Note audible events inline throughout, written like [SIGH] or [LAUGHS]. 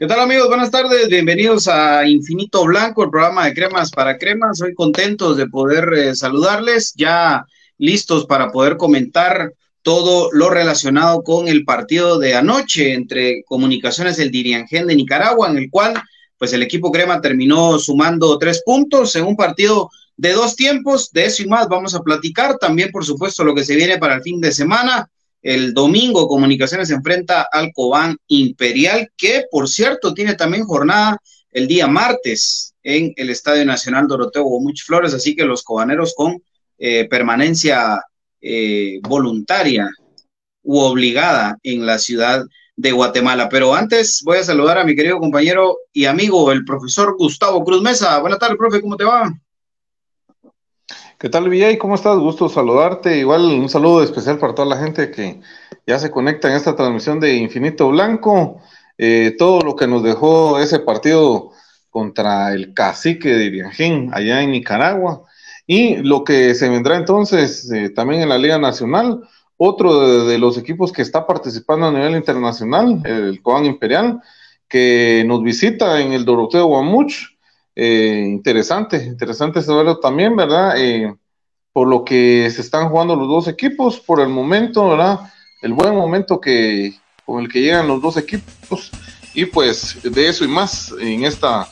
¿Qué tal amigos? Buenas tardes, bienvenidos a Infinito Blanco, el programa de cremas para cremas. Soy contentos de poder eh, saludarles, ya listos para poder comentar todo lo relacionado con el partido de anoche entre Comunicaciones del Diriangén de Nicaragua, en el cual pues el equipo crema terminó sumando tres puntos en un partido de dos tiempos. De eso y más vamos a platicar. También, por supuesto, lo que se viene para el fin de semana el domingo Comunicaciones se enfrenta al Cobán Imperial, que por cierto tiene también jornada el día martes en el Estadio Nacional Doroteo Gomuch Flores, así que los cobaneros con eh, permanencia eh, voluntaria u obligada en la ciudad de Guatemala. Pero antes voy a saludar a mi querido compañero y amigo, el profesor Gustavo Cruz Mesa. Buenas tardes, profe, ¿cómo te va? ¿Qué tal, Villay? ¿Cómo estás? Gusto saludarte. Igual un saludo especial para toda la gente que ya se conecta en esta transmisión de Infinito Blanco. Eh, todo lo que nos dejó ese partido contra el cacique de Viajín allá en Nicaragua. Y lo que se vendrá entonces eh, también en la Liga Nacional, otro de, los equipos que está participando a nivel internacional, el Coan Imperial, que nos visita en el Doroteo Guamuch eh, interesante, interesante saberlo también, ¿verdad? Eh, por lo que se están jugando los dos equipos, por el momento, ¿verdad? El buen momento que con el que llegan los dos equipos y pues de eso y más en esta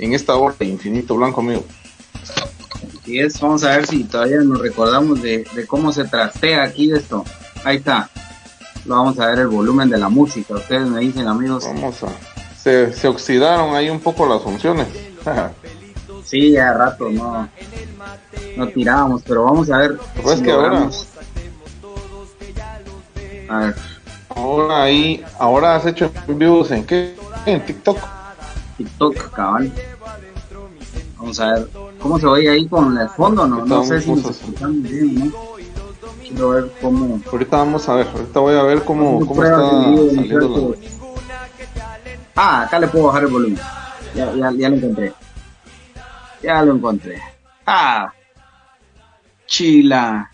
en esta hora de Infinito Blanco, amigo. Así es, vamos a ver si todavía nos recordamos de, cómo se trastea aquí esto. Ahí está. Lo vamos a ver el volumen de la música. Ustedes me dicen, amigos. Vamos a. Se, se oxidaron ahí un poco las funciones. Sí, ya rato no, no tirábamos, pero vamos a ver. Pues que ahora, a ver. Ahora ahí, ahora has hecho vivos en qué? En TikTok. TikTok, cabal. Vamos a ver cómo se oye ahí con el fondo, no, no sé si nos escuchan bien, ¿no? Quiero ver cómo. Ahorita vamos a ver, ahorita voy a ver cómo, cómo está saliendo Ah, acá le puedo bajar el volumen. Ya, ya, ya lo encontré. Ya lo encontré. Ah. Chila.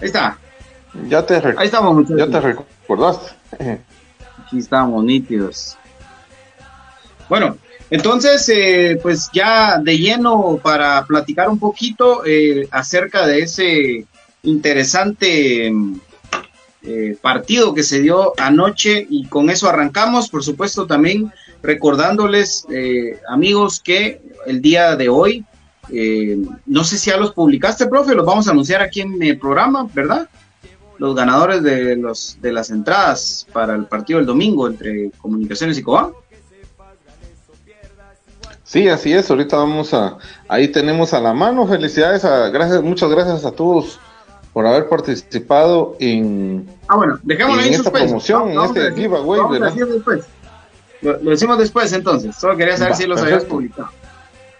Ahí está. Ya te, Ahí estamos, muchachos. Ya te recordaste. [LAUGHS] Aquí estamos, nítidos. Bueno, entonces, eh, pues ya de lleno para platicar un poquito eh, acerca de ese interesante eh, partido que se dio anoche y con eso arrancamos, por supuesto también recordándoles eh, amigos que el día de hoy, eh, no sé si ya los publicaste, profe, los vamos a anunciar aquí en el programa, ¿verdad? Los ganadores de, los, de las entradas para el partido del domingo entre Comunicaciones y Cobán. Sí, así es. Ahorita vamos a, ahí tenemos a la mano. Felicidades, a, gracias, muchas gracias a todos por haber participado en, ah, bueno, en esta promoción, en este giveaway. Lo, decimos después entonces, solo quería saber si los habías publicado.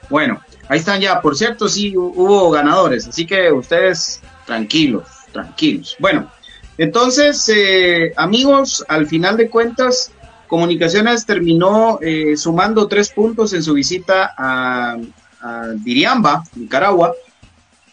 Bueno, ahí están ya, por cierto, sí hubo ganadores, así que ustedes tranquilos, tranquilos. Bueno, entonces, eh, amigos, al final de cuentas, Comunicaciones terminó eh, sumando tres puntos en su visita a, a Diriamba, Nicaragua,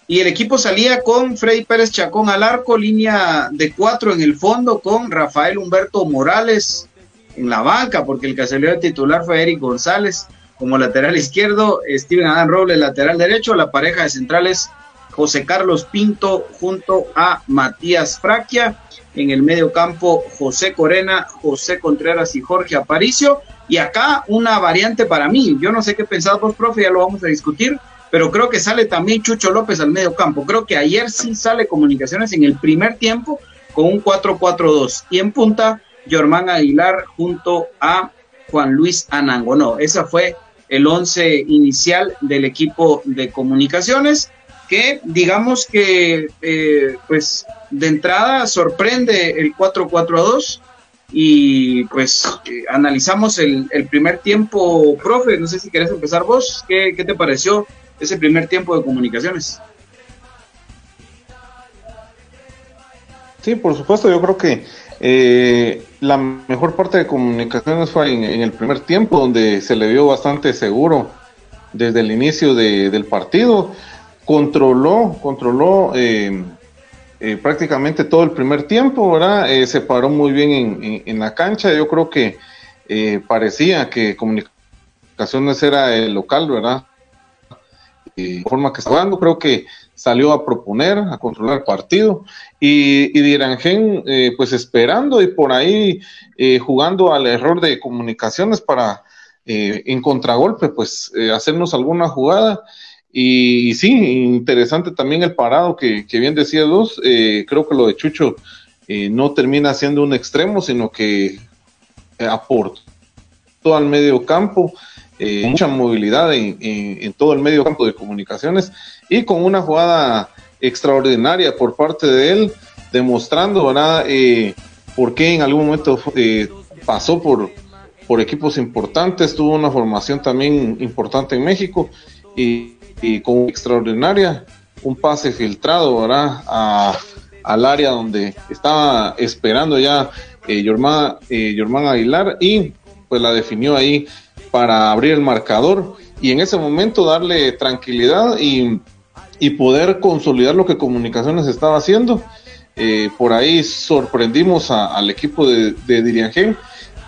y el equipo salía con Freddy Pérez Chacón al arco, línea de cuatro en el fondo, con Rafael Humberto Morales en la banca, porque el que salió titular fue Eric González como lateral izquierdo, Steven Adán Robles lateral derecho, la pareja de centrales José Carlos Pinto junto a Matías Fraquia. En el medio campo, José Corena, José Contreras y Jorge Aparicio. Y acá una variante para mí. Yo no sé qué pensás vos, profe, ya lo vamos a discutir, pero creo que sale también Chucho López al medio campo. Creo que ayer sí sale Comunicaciones en el primer tiempo con un 4-4-2. Y en punta, Germán Aguilar junto a Juan Luis Anango. No, esa fue el once inicial del equipo de comunicaciones que digamos que eh, pues de entrada sorprende el 4-4-2 y pues eh, analizamos el, primer tiempo, profe, no sé si querés empezar vos, ¿Qué, ¿qué te pareció ese primer tiempo de comunicaciones? Sí, por supuesto, yo creo que eh, la mejor parte de comunicaciones fue en, el primer tiempo, donde se le vio bastante seguro desde el inicio del partido. Controló, controló eh, eh, prácticamente todo el primer tiempo, ¿verdad? se paró muy bien en, la cancha. Yo creo que parecía que comunicaciones era el local, ¿verdad? de forma que está jugando, creo que salió a proponer, a controlar partido, y, y Dirangén, eh, pues esperando y por ahí eh, jugando al error de comunicaciones para eh, en contragolpe, pues hacernos alguna jugada. Y, sí, interesante también el parado que, que bien decía dos, creo que lo de Chucho no termina siendo un extremo, sino que aportó al medio campo. Mucha movilidad en, todo el medio campo de comunicaciones y con una jugada extraordinaria por parte de él, demostrando, ¿verdad? Eh, por qué en algún momento eh, pasó por, por equipos importantes, tuvo una formación también importante en México y, con extraordinaria, un pase filtrado, ¿verdad? Al área donde estaba esperando ya eh, eh, Aguilar y pues la definió ahí para abrir el marcador y en ese momento darle tranquilidad y y poder consolidar lo que Comunicaciones estaba haciendo. Eh, por ahí sorprendimos al equipo de, de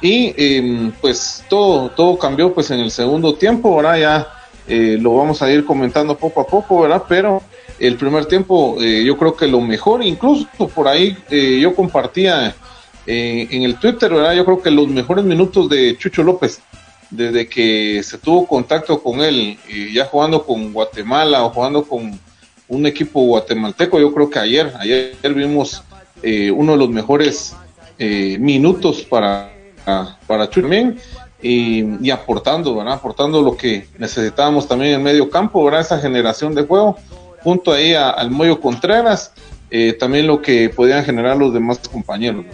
y em, pues todo, todo cambió pues en el segundo tiempo, ahora ya eh, lo vamos a ir comentando poco a poco, ¿verdad? Pero el primer tiempo eh, yo creo que lo mejor, incluso por ahí yo compartía en el Twitter, ¿verdad? Yo creo que los mejores minutos de Chucho López desde que se tuvo contacto con él, ya jugando con Guatemala o jugando con un equipo guatemalteco, yo creo que ayer, ayer vimos eh, uno de los mejores eh, minutos para, para Churmen y, aportando, aportando lo que necesitábamos también en medio campo, ¿verdad? esa generación de juego, junto ahí al Moyo Contreras, eh, también lo que podían generar los demás compañeros.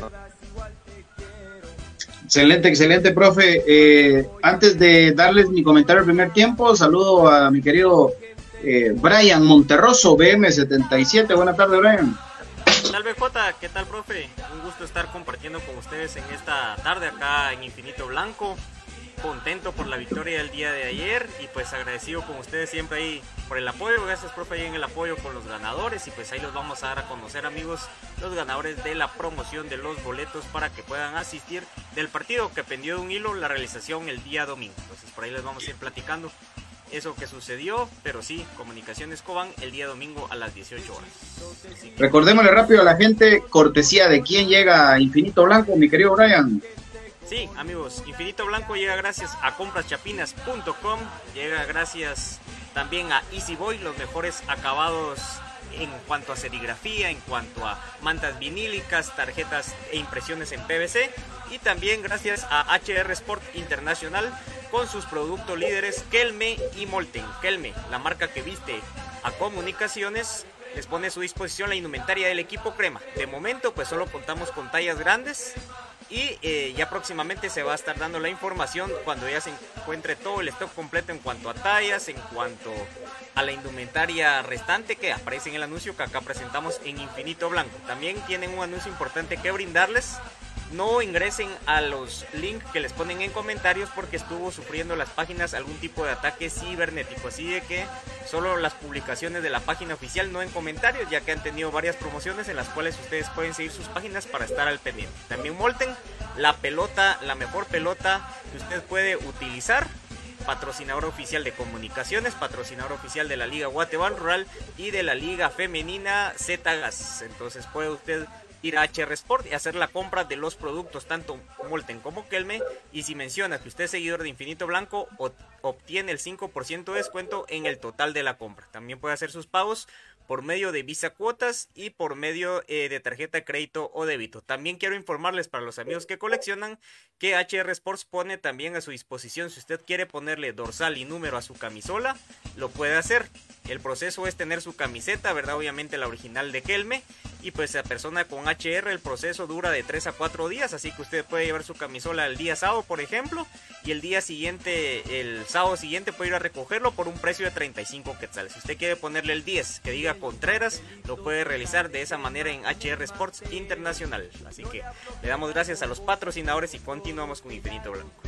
Excelente, excelente, profe. Eh, antes de darles mi comentario al primer tiempo, saludo a mi querido eh, Brian Monterroso, BM77. Buenas tardes, Brian. ¿Qué tal, BJ? ¿Qué tal, profe? Un gusto estar compartiendo con ustedes en esta tarde acá en Infinito Blanco. Contento por la victoria del día de ayer y pues agradecido con ustedes siempre ahí por el apoyo. Gracias, profe, ahí en el apoyo con los ganadores y pues ahí los vamos a dar a conocer, amigos, los ganadores de la promoción de los boletos para que puedan asistir del partido que pendió de un hilo la realización el día domingo. Entonces por ahí les vamos a ir platicando eso que sucedió, pero sí, Comunicaciones Coban el día domingo a las 18 horas. Recordémosle rápido a la gente, cortesía de quién llega Infinito Blanco, mi querido Brian. Sí, amigos, Infinito Blanco llega gracias a compraschapinas.com, llega gracias también a Easy Boy, los mejores acabados en cuanto a serigrafía, en cuanto a mantas vinílicas, tarjetas e impresiones en PVC. Y también gracias a HR Sport Internacional con sus productos líderes Kelme y Molten. Kelme, la marca que viste a comunicaciones, les pone a su disposición la indumentaria del equipo crema. De momento pues solo contamos con tallas grandes y eh, ya próximamente se va a estar dando la información cuando ya se encuentre todo el stock completo en cuanto a tallas, en cuanto a la indumentaria restante que aparece en el anuncio que acá presentamos en Infinito Blanco. También tienen un anuncio importante que brindarles no ingresen a los links que les ponen en comentarios porque estuvo sufriendo las páginas algún tipo de ataque cibernético. Así de que solo las publicaciones de la página oficial, no en comentarios, ya que han tenido varias promociones en las cuales ustedes pueden seguir sus páginas para estar al pendiente. También Molten, la pelota, la mejor pelota que usted puede utilizar patrocinador oficial de comunicaciones, patrocinador oficial de la Liga Guatemala Rural y de la Liga Femenina Z Gas. Entonces puede usted ir a HR Sport y hacer la compra de los productos, tanto Molten como Kelme. Y si menciona que usted es seguidor de Infinito Blanco, obtiene el 5% de descuento en el total de la compra. También puede hacer sus pagos por medio de Visa Cuotas y por medio eh, de tarjeta de crédito o débito. También quiero informarles para los amigos que coleccionan que HR Sports pone también a su disposición si usted quiere ponerle dorsal y número a su camisola, lo puede hacer. El proceso es tener su camiseta, ¿verdad? Obviamente la original de Kelme. Y pues la persona con HR el proceso dura de 3 a 4 días, así que usted puede llevar su camisola el día sábado, por ejemplo, y el día siguiente, el sábado siguiente puede ir a recogerlo por un precio de 35 quetzales. Si usted quiere ponerle el 10 que diga Contreras, lo puede realizar de esa manera en HR Sports Internacional. Así que le damos gracias a los patrocinadores y continuamos con Infinito Blanco.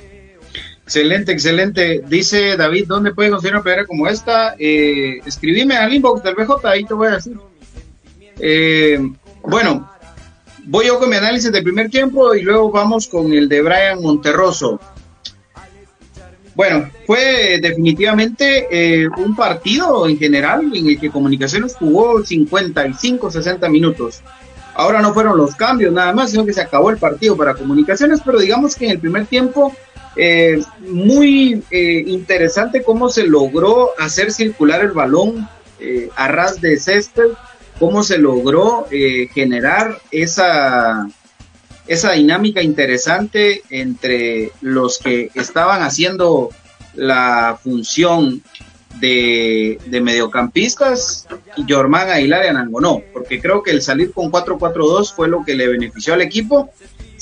Excelente, excelente. Dice David, ¿dónde puede conseguir una playera como esta? Eh, escribime al inbox del BJ, ahí te voy a decir. Eh, bueno, voy yo con mi análisis del primer tiempo y luego vamos con el de Brian Monterroso. Bueno, fue definitivamente eh, un partido en general en el que Comunicaciones jugó 55, 60 minutos. Ahora no fueron los cambios nada más, sino que se acabó el partido para Comunicaciones, pero digamos que en el primer tiempo eh, muy eh, interesante cómo se logró hacer circular el balón a ras de césped, cómo se logró generar esa esa dinámica interesante entre los que estaban haciendo la función de, mediocampistas y Jormán Aguilar y Anangonó, porque creo que el salir con 4-4-2 fue lo que le benefició al equipo.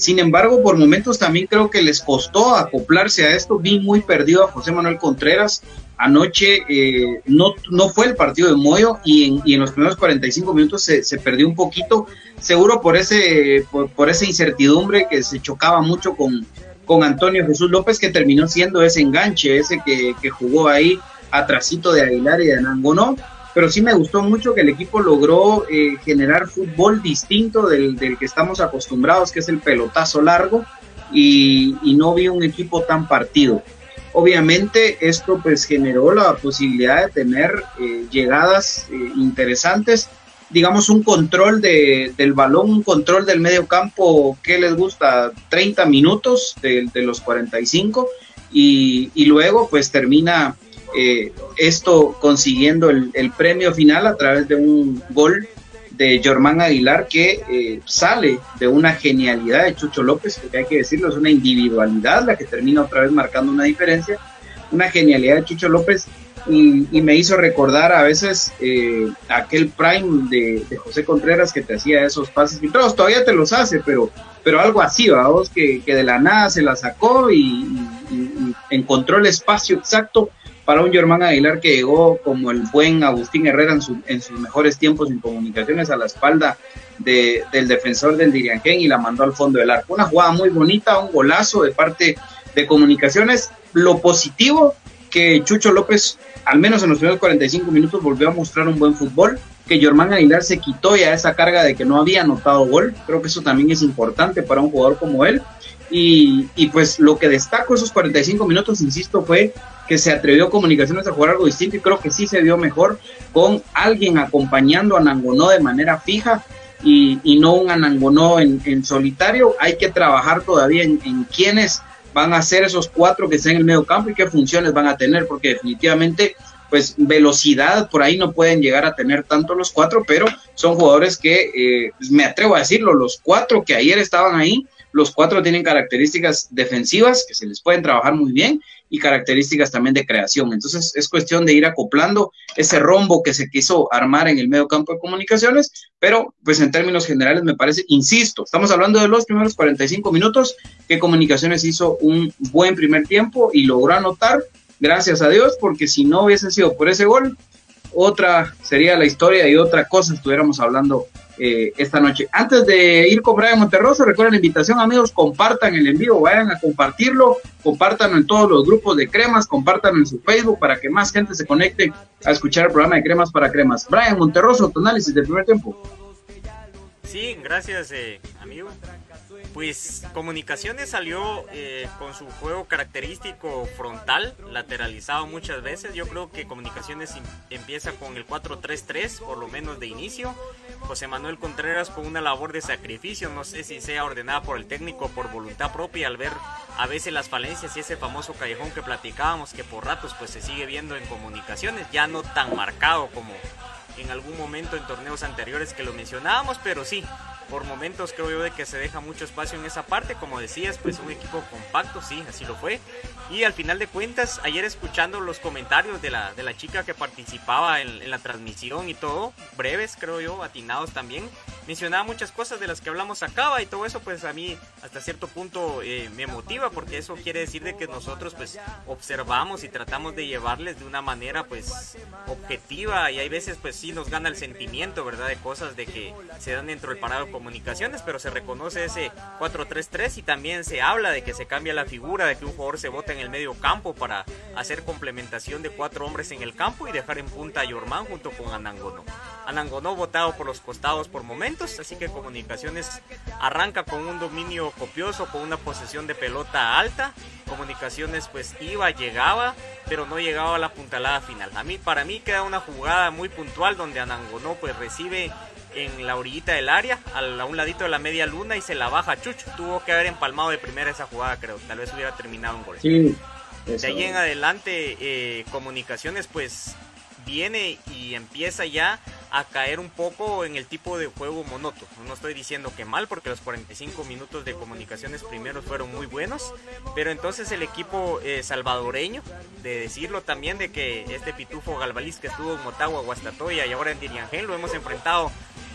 Sin embargo, por momentos también creo que les costó acoplarse a esto. Vi muy perdido a José Manuel Contreras. Anoche eh, no, no fue el partido de Moyo y en, y en los primeros 45 minutos se, se perdió un poquito seguro por ese por, esa incertidumbre que se chocaba mucho con, con Antonio Jesús López, que terminó siendo ese enganche, ese que, jugó ahí atrasito de Aguilar y de Anangonó. Pero sí me gustó mucho que el equipo logró eh, generar fútbol distinto del, que estamos acostumbrados, que es el pelotazo largo, y, no vi un equipo tan partido. Obviamente esto pues generó la posibilidad de tener eh, llegadas eh, interesantes digamos, un control de, del balón, un control del medio campo, ¿qué les gusta? 30 minutos de, los 45 y, y, luego pues termina eh, esto consiguiendo el, premio final a través de un gol de Germán Aguilar que eh, sale de una genialidad de Chucho López, porque hay que decirlo, es una individualidad la que termina otra vez marcando una diferencia, una genialidad de Chucho López. Y, me hizo recordar a veces eh, aquel prime de, José Contreras que te hacía esos pases filtrados, todavía te los hace, pero, pero algo así, vamos, que, que de la nada se la sacó y, encontró el espacio exacto para un Germán Aguilar que llegó como el buen Agustín Herrera en, en sus mejores tiempos en comunicaciones a la espalda del defensor del Diriangén y la mandó al fondo del arco. Una jugada muy bonita, un golazo de parte de comunicaciones. Lo positivo que Chucho López, al menos en los primeros 45 minutos, volvió a mostrar un buen fútbol, que Germán Aguilar se quitó ya esa carga de que no había anotado gol. Creo que eso también es importante para un jugador como él. Y, pues lo que destaco esos 45 minutos, insisto, fue que se atrevió Comunicaciones a jugar algo distinto y creo que sí se dio mejor con alguien acompañando a Nangonó de manera fija y, no un Anangonó en, solitario. Hay que trabajar todavía en, en quiénes van a ser esos cuatro que estén en el medio campo y qué funciones van a tener, porque definitivamente, pues velocidad por ahí no pueden llegar a tener tanto los cuatro, pero son jugadores que, eh, me atrevo a decirlo, los cuatro que ayer estaban ahí, los cuatro tienen características defensivas que se les pueden trabajar muy bien y características también de creación. Entonces es cuestión de ir acoplando ese rombo que se quiso armar en el medio campo de comunicaciones, pero pues en términos generales me parece, insisto, estamos hablando de los primeros 45 minutos que comunicaciones hizo un buen primer tiempo y logró anotar, gracias a Dios, porque si no hubiese sido por ese gol, otra sería la historia y otra cosa estuviéramos hablando eh, esta noche. Antes de ir con Brian Monterroso, recuerden la invitación, amigos, compartan el envío, vayan a compartirlo, compartan en todos los grupos de cremas, compartan en su Facebook para que más gente se conecte a escuchar el programa de cremas para cremas. Brian Monterroso, tu análisis del primer tiempo. Sí, gracias, eh, amigo. Pues Comunicaciones salió eh, con su juego característico frontal, lateralizado muchas veces. Yo creo que Comunicaciones empieza con el 4-3-3, por lo menos de inicio. José Manuel Contreras con una labor de sacrificio, no sé si sea ordenada por el técnico por voluntad propia al ver a veces las falencias y ese famoso callejón que platicábamos que por ratos pues se sigue viendo en Comunicaciones, ya no tan marcado como en algún momento en torneos anteriores que lo mencionábamos, pero sí, por momentos creo yo de que se deja mucho espacio en esa parte, como decías, pues un equipo compacto, sí, así lo fue. Y al final de cuentas, ayer escuchando los comentarios de la, de la chica que participaba en, la transmisión y todo, breves creo yo, atinados también, mencionaba muchas cosas de las que hablamos acá y todo eso pues a mí hasta cierto punto eh, me motiva porque eso quiere decir de que nosotros pues observamos y tratamos de llevarles de una manera pues objetiva y hay veces pues sí nos gana el sentimiento, ¿verdad? De cosas de que se dan dentro del parado comunicaciones, pero se reconoce ese 4-3-3 y también se habla de que se cambia la figura, de que un jugador se bota en el medio campo para hacer complementación de cuatro hombres en el campo y dejar en punta a Yorman junto con Anangono. Anangono votado por los costados por momentos, así que Comunicaciones arranca con un dominio copioso, con una posesión de pelota alta. Comunicaciones pues iba, llegaba, pero no llegaba a la puntalada final. A mí, para mí queda una jugada muy puntual donde Anangono pues recibe en la orillita del área, a un ladito de la media luna y se la baja Chucho. Tuvo que haber empalmado de primera esa jugada, creo. Tal vez hubiera terminado un gol. Sí, de ahí en adelante, eh, Comunicaciones, pues viene y empieza ya a caer un poco en el tipo de juego monótono. No estoy diciendo que mal, porque los 45 minutos de comunicaciones primeros fueron muy buenos, pero entonces el equipo eh, salvadoreño, de decirlo también de que este pitufo Galvaliz que estuvo en Motagua, Guastatoya y ahora en Diriangén lo hemos enfrentado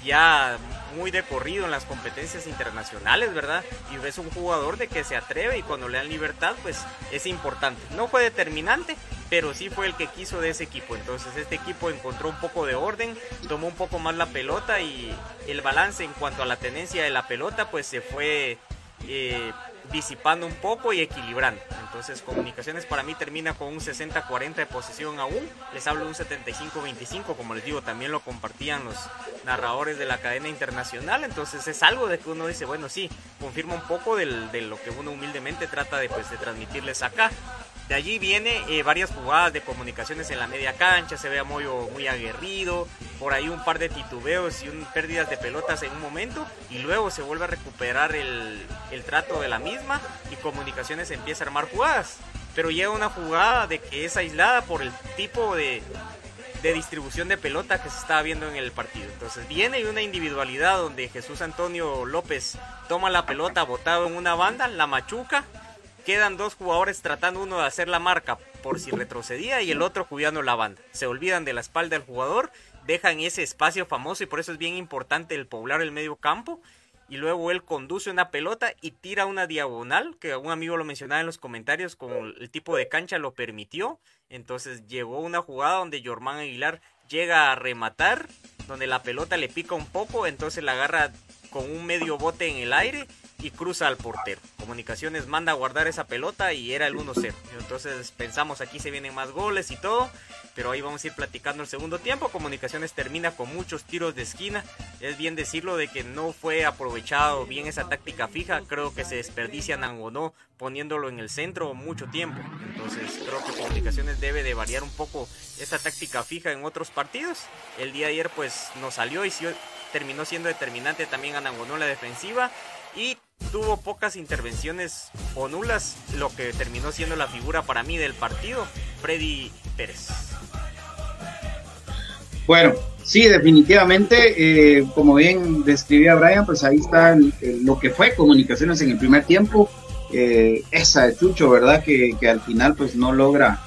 ya muy de corrido en las competencias internacionales, ¿verdad? Y es un jugador de que se atreve y cuando le dan libertad, pues es importante. No fue determinante, pero sí fue el que quiso de ese equipo. Entonces este equipo encontró un poco de orden, tomó un poco más la pelota y el balance en cuanto a la tenencia de la pelota, pues se fue eh, disipando un poco y equilibrando. Entonces Comunicaciones para mí termina con un 60-40 de posición aún. Les hablo de un 75-25, como les digo, también lo compartían los narradores de la cadena internacional. Entonces es algo de que uno dice, bueno, sí, confirma un poco de lo que uno humildemente trata de, pues, de transmitirles acá. De allí viene eh, varias jugadas de comunicaciones en la media cancha, se ve a muy aguerrido, por ahí un par de titubeos y un, pérdidas de pelotas en un momento y luego se vuelve a recuperar el, el trato de la misma y comunicaciones empieza a armar jugadas. Pero llega una jugada de que es aislada por el tipo de, de distribución de pelota que se estaba viendo en el partido. Entonces viene una individualidad donde Jesús Antonio López toma la pelota botado en una banda, la machuca quedan dos jugadores tratando uno de hacer la marca por si retrocedía y el otro cuidando la banda. Se olvidan de la espalda del jugador, dejan ese espacio famoso y por eso es bien importante el poblar el medio campo. Y luego él conduce una pelota y tira una diagonal, que un amigo lo mencionaba en los comentarios, como el tipo de cancha lo permitió. Entonces llegó una jugada donde Jormán Aguilar llega a rematar, donde la pelota le pica un poco, entonces la agarra con un medio bote en el aire y cruza al portero. Comunicaciones manda a guardar esa pelota y era el 1-0. Entonces pensamos aquí se vienen más goles y todo, pero ahí vamos a ir platicando el segundo tiempo. Comunicaciones termina con muchos tiros de esquina. Es bien decirlo de que no fue aprovechado bien esa táctica fija. Creo que se desperdician no poniéndolo en el centro mucho tiempo. Entonces creo que Comunicaciones debe de variar un poco esa táctica fija en otros partidos. El día de ayer pues nos salió y terminó siendo determinante también Anangonó en la defensiva y tuvo pocas intervenciones o nulas, lo que terminó siendo la figura para mí del partido, Freddy Pérez. Bueno, sí, definitivamente, eh, como bien describía Brian, pues ahí está lo que fue comunicaciones en el primer tiempo, eh, esa de Chucho, ¿verdad? Que, al final pues no logra,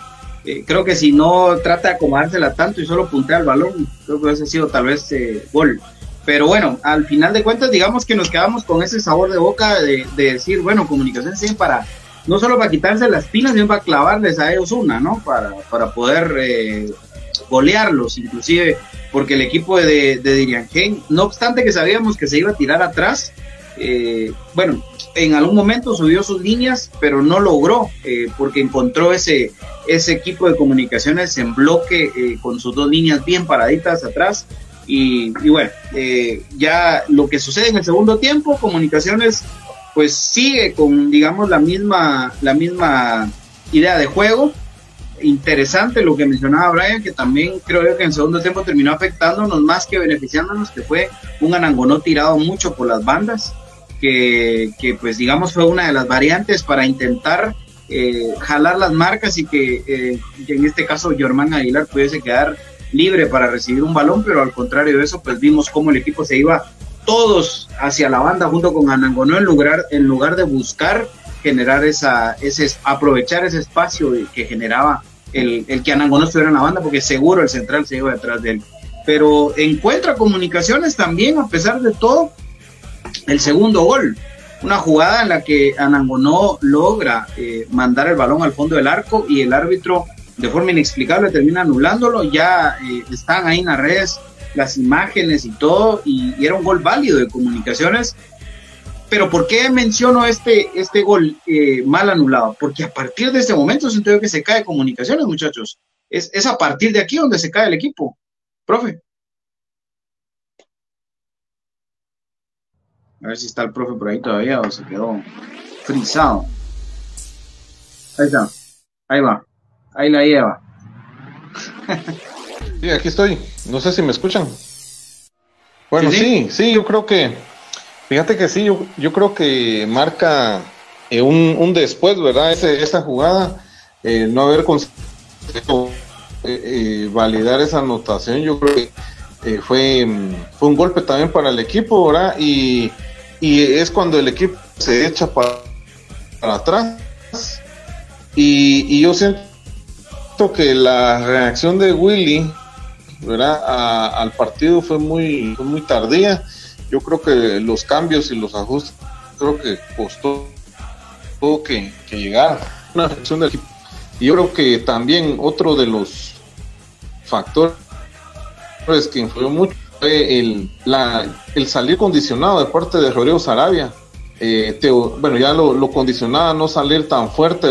eh, creo que si no trata de acomodársela tanto y solo puntea el balón, creo que hubiese sido tal vez gol. Pero bueno, al final de cuentas, digamos que nos quedamos con ese sabor de boca de, decir, bueno, comunicación sí para, no solo para quitarse las pilas, sino para clavarles a ellos una, ¿no? Para, para poder eh, golearlos, inclusive, porque el equipo de, de Diriangén, no obstante que sabíamos que se iba a tirar atrás, eh, bueno, en algún momento subió sus líneas, pero no logró, eh, porque encontró ese, ese equipo de comunicaciones en bloque con sus dos líneas bien paraditas atrás y, bueno, eh, ya lo que sucede en el segundo tiempo, Comunicaciones pues sigue con, digamos, la misma, la misma idea de juego. Interesante lo que mencionaba Brian, que también creo yo que en segundo tiempo terminó afectándonos más que beneficiándonos, que fue un Anangonó tirado mucho por las bandas, que, que pues digamos fue una de las variantes para intentar eh, jalar las marcas y que, eh, en este caso Germán Aguilar pudiese quedar libre para recibir un balón, pero al contrario de eso, pues vimos cómo el equipo se iba todos hacia la banda junto con Anangonó en lugar, en lugar de buscar generar esa, ese, aprovechar ese espacio que generaba el, el que Anangonó estuviera en la banda, porque seguro el central se iba detrás de él. Pero encuentra comunicaciones también, a pesar de todo, el segundo gol una jugada en la que Anangonó logra eh, mandar el balón al fondo del arco y el árbitro de forma inexplicable termina anulándolo, ya eh, están ahí en las redes las imágenes y todo, y, era un gol válido de comunicaciones. Pero ¿por qué menciono este, este gol eh, mal anulado? Porque a partir de este momento siento yo que se cae comunicaciones, muchachos. Es, es a partir de aquí donde se cae el equipo. Profe. A ver si está el profe por ahí todavía o se quedó frisado. Ahí está. Ahí va. Ahí la lleva. sí, aquí estoy. No sé si me escuchan. Bueno, sí, sí, yo creo que. Fíjate que sí, yo, yo creo que marca eh, un, un, después, ¿verdad? Ese, esa jugada, eh, no haber conseguido eh, validar esa anotación, yo creo que fue, fue un golpe también para el equipo, ¿verdad? Y y es cuando el equipo se echa para, atrás. Y, yo siento que la reacción de Willy ¿verdad? al partido fue muy, muy tardía. Yo creo que los cambios y los ajustes, creo que costó todo que, que llegar una reacción del equipo. Y yo creo que también otro de los factores que influyó mucho el, el salir condicionado de parte de Rodrigo Sarabia. Eh, bueno, ya lo, lo, condicionaba no salir tan fuerte.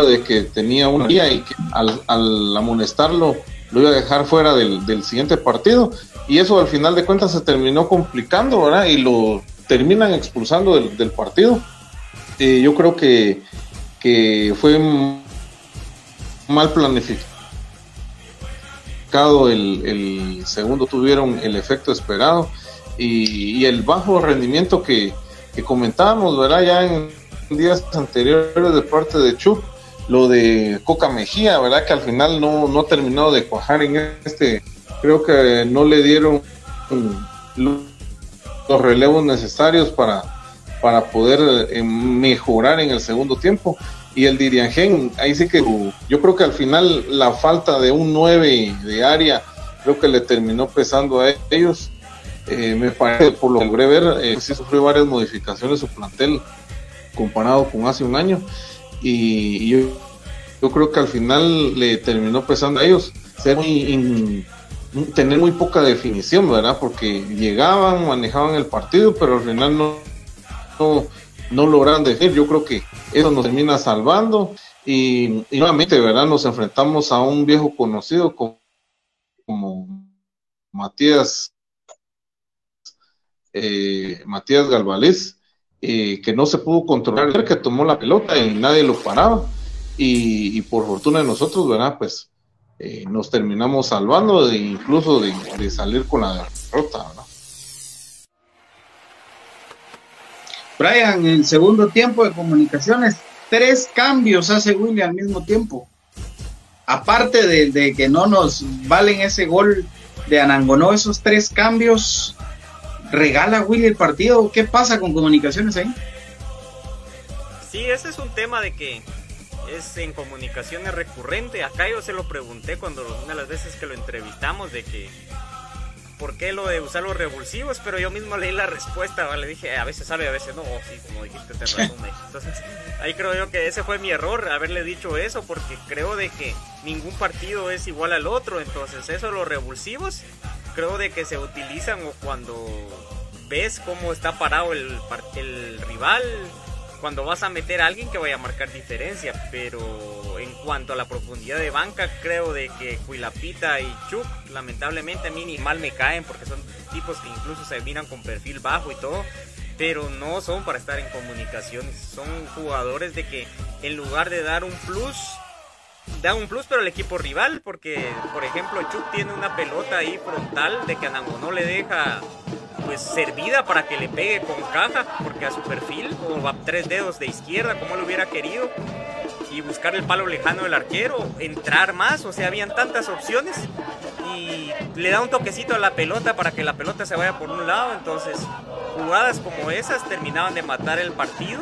De que tenía una guía y que al, al, amonestarlo lo iba a dejar fuera del, del, siguiente partido. Y eso al final de cuentas se terminó complicando, ¿verdad? Y lo terminan expulsando del, del partido. Eh, yo creo que, que fue mal planificado el, segundo tuvieron el efecto esperado y, el bajo rendimiento que, comentábamos, ¿verdad? Ya en días anteriores de parte de Chup, lo de Coca Mejía, ¿verdad? Que al final no, no ha terminado de cuajar en este, creo que no le dieron los relevos necesarios para, para poder eh, mejorar en el segundo tiempo y el Diriangen, ahí sí que yo creo que al final la falta de un 9 de área, creo que le terminó pesando a ellos. Eh, me parece, por lo que logré ver, eh, sí sufrió varias modificaciones su plantel comparado con hace un año. Y, yo, yo, creo que al final le terminó pesando a ellos ser muy, tener muy poca definición, ¿verdad? Porque llegaban, manejaban el partido, pero al final no, no no logran definir. Yo creo que eso nos termina salvando y, nuevamente, ¿verdad? Nos enfrentamos a un viejo conocido como, Matías eh, Matías Galvalés, eh, que no se pudo controlar, que tomó la pelota y nadie lo paraba. Y, por fortuna de nosotros, ¿verdad? Pues eh, nos terminamos salvando de, incluso de, salir con la derrota, ¿verdad? Brian, el segundo tiempo de comunicaciones, tres cambios hace Willy al mismo tiempo. Aparte de, que no nos valen ese gol de Anangonó, esos tres cambios, regala Willy el partido. ¿Qué pasa con comunicaciones ahí? Sí, ese es un tema de que es en comunicaciones recurrente. Acá yo se lo pregunté cuando una de las veces que lo entrevistamos de que por qué lo de usar los revulsivos, pero yo mismo leí la respuesta, le dije, a veces sabe, a veces no, sí, como dijiste, te resume. Entonces, ahí creo yo que ese fue mi error, haberle dicho eso, porque creo de que ningún partido es igual al otro, entonces eso, los revulsivos, creo de que se utilizan o cuando ves cómo está parado el, el rival, cuando vas a meter a alguien que vaya a marcar diferencia, pero en cuanto a la profundidad de banca, creo de que Cuilapita y Chuk, lamentablemente a mí ni mal me caen porque son tipos que incluso se miran con perfil bajo y todo, pero no son para estar en comunicaciones. Son jugadores de que en lugar de dar un plus, da un plus pero el equipo rival, porque por ejemplo Chuck tiene una pelota ahí frontal de que no le deja pues servida para que le pegue con caja, porque a su perfil, o a tres dedos de izquierda, como lo hubiera querido, y buscar el palo lejano del arquero, entrar más, o sea, habían tantas opciones y le da un toquecito a la pelota para que la pelota se vaya por un lado, entonces jugadas como esas terminaban de matar el partido.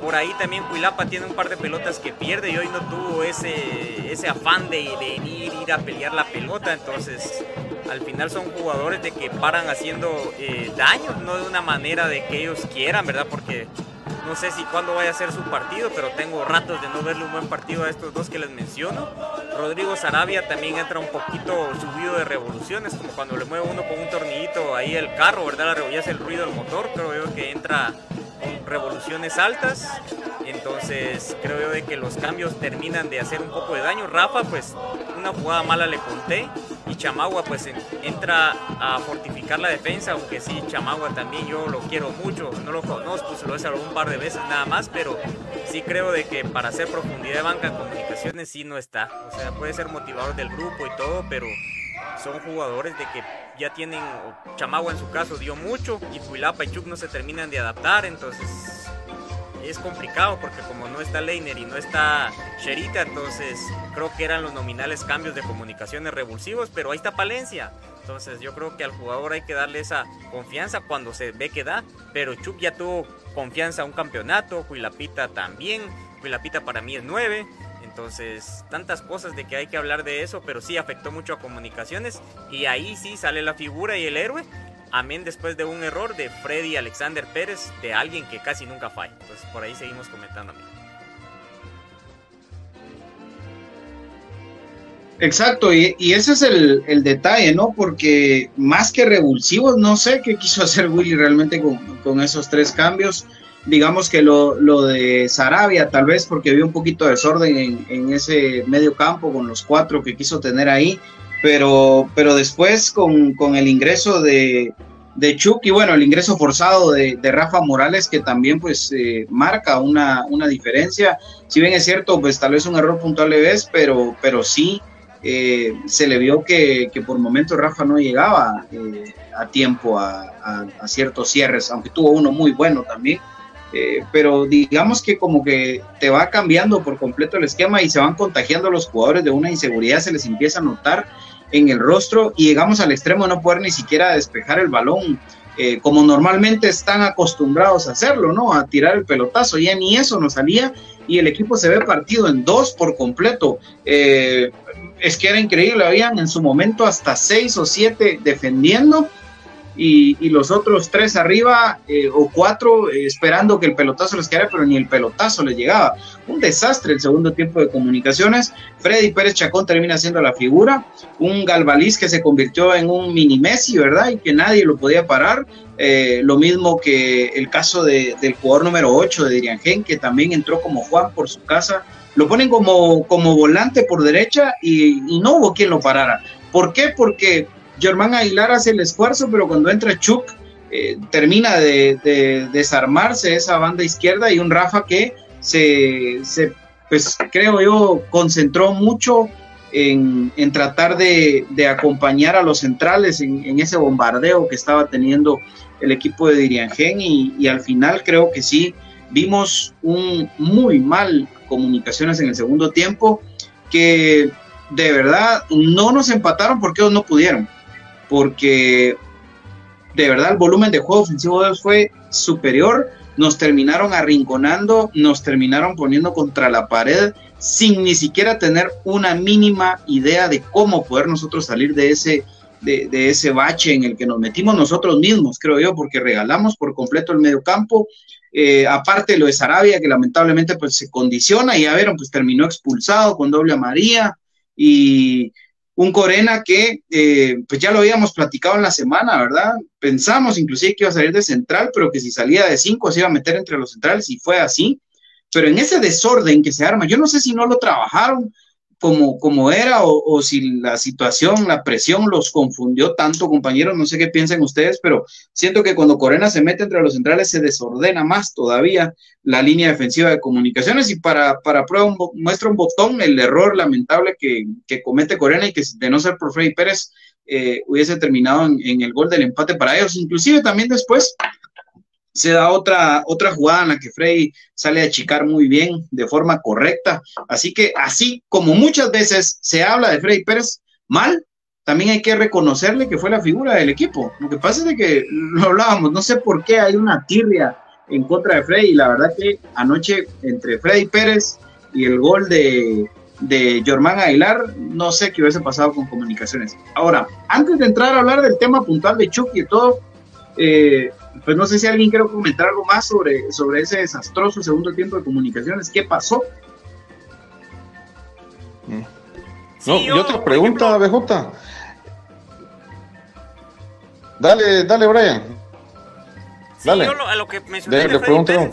Por ahí también Cuilapa tiene un par de pelotas que pierde y hoy no tuvo ese, ese afán de, ir, ir a pelear la pelota, entonces al final son jugadores de que paran haciendo eh, daño, no de una manera de que ellos quieran, ¿verdad? Porque no sé si cuándo vaya a ser su partido, pero tengo ratos de no verle un buen partido a estos dos que les menciono. Rodrigo Sarabia también entra un poquito subido de revoluciones, como cuando le mueve uno con un tornillito ahí el carro, ¿verdad? La hace el ruido del motor, creo yo que entra con revoluciones altas. Entonces creo yo de que los cambios terminan de hacer un poco de daño. Rafa, pues una jugada mala le conté. Y Chamagua pues entra a fortificar la defensa, aunque sí, Chamagua también yo lo quiero mucho, no lo conozco, se lo he un par de veces nada más, pero sí creo de que para hacer profundidad de banca en comunicaciones sí no está. O sea, puede ser motivador del grupo y todo, pero son jugadores de que ya tienen, Chamagua en su caso dio mucho y Cuilapa y Chuk no se terminan de adaptar, entonces es complicado porque como no está Leiner y no está Sherita, entonces creo que eran los nominales cambios de comunicaciones revulsivos, pero ahí está Palencia. Entonces yo creo que al jugador hay que darle esa confianza cuando se ve que da, pero Chuk ya tuvo confianza un campeonato, Cuilapita también, Cuilapita para mí es 9, entonces, tantas cosas de que hay que hablar de eso, pero sí afectó mucho a comunicaciones y ahí sí sale la figura y el héroe. Amén después de un error de Freddy Alexander Pérez, de alguien que casi nunca falla. Entonces, por ahí seguimos comentando. Exacto, y, ese es el, detalle, ¿no? Porque más que revulsivos, no sé qué quiso [LAUGHS] hacer Willy realmente con, esos tres cambios digamos que lo, lo, de Sarabia, tal vez porque había un poquito de desorden en, en, ese medio campo con los cuatro que quiso tener ahí, pero, pero después con, con el ingreso de, de Chuck y bueno, el ingreso forzado de, Rafa Morales que también pues eh, marca una, una, diferencia, si bien es cierto, pues tal vez un error puntual le ves, pero, pero sí. Eh, se le vio que, que, por momentos Rafa no llegaba eh, a tiempo a, a, a, ciertos cierres, aunque tuvo uno muy bueno también, eh, pero digamos que como que te va cambiando por completo el esquema y se van contagiando los jugadores de una inseguridad, se les empieza a notar en el rostro y llegamos al extremo de no poder ni siquiera despejar el balón eh, como normalmente están acostumbrados a hacerlo, ¿no? A tirar el pelotazo, ya ni eso nos salía y el equipo se ve partido en dos por completo. Eh, es que era increíble, habían en su momento hasta seis o siete defendiendo y, los otros tres arriba eh, o cuatro eh, esperando que el pelotazo les quedara, pero ni el pelotazo les llegaba. Un desastre el segundo tiempo de comunicaciones. Freddy Pérez Chacón termina siendo la figura. Un Galvaliz que se convirtió en un mini Messi, ¿verdad? Y que nadie lo podía parar. Eh, lo mismo que el caso de, del jugador número 8 de Diriangén, que también entró como Juan por su casa. Lo ponen como, como volante por derecha y, y no hubo quien lo parara. ¿Por qué? Porque Germán Aguilar hace el esfuerzo, pero cuando entra Chuck, eh, termina de, desarmarse esa banda izquierda y un Rafa que se, pues creo yo, concentró mucho en, tratar de, acompañar a los centrales en, ese bombardeo que estaba teniendo el equipo de Diriangen y al final creo que sí, vimos un muy mal comunicaciones en el segundo tiempo que de verdad no nos empataron porque ellos no pudieron porque de verdad el volumen de juego ofensivo de fue superior, nos terminaron arrinconando, nos terminaron poniendo contra la pared sin ni siquiera tener una mínima idea de cómo poder nosotros salir de ese, de, ese bache en el que nos metimos nosotros mismos, creo yo, porque regalamos por completo el medio campo. Eh, aparte lo de Sarabia, que lamentablemente pues se condiciona, y ya vieron, pues terminó expulsado con doble amarilla, y un Corena que eh, pues ya lo habíamos platicado en la semana, ¿verdad? Pensamos inclusive que iba a salir de central, pero que si salía de cinco se iba a meter entre los centrales y fue así. Pero en ese desorden que se arma, yo no sé si no lo trabajaron, como, como era o, si la situación, la presión los confundió tanto, compañeros, no sé qué piensan ustedes, pero siento que cuando Corena se mete entre los centrales se desordena más todavía la línea defensiva de comunicaciones y para, para prueba muestra un botón el error lamentable que, comete Corena y que de no ser por Freddy Pérez eh, hubiese terminado en, en el gol del empate para ellos, inclusive también después se da otra, otra jugada en la que Freddy sale a achicar muy bien, de forma correcta. Así que así como muchas veces se habla de Freddy Pérez mal, también hay que reconocerle que fue la figura del equipo. Lo que pasa es de que [LAUGHS] lo hablábamos, no sé por qué hay una tirria en contra de Freddy. La verdad que anoche entre Freddy Pérez y el gol de, de Germán Aguilar, no sé qué hubiese pasado con comunicaciones. Ahora, antes de entrar a hablar del tema puntual de Chucky y todo, eh, pues no sé si alguien quiere comentar algo más sobre, sobre ese desastroso segundo tiempo de comunicaciones. ¿Qué pasó? No, y otra pregunta, BJ. Dale, dale, Brian. dale. Yo lo, a lo que mencioné de,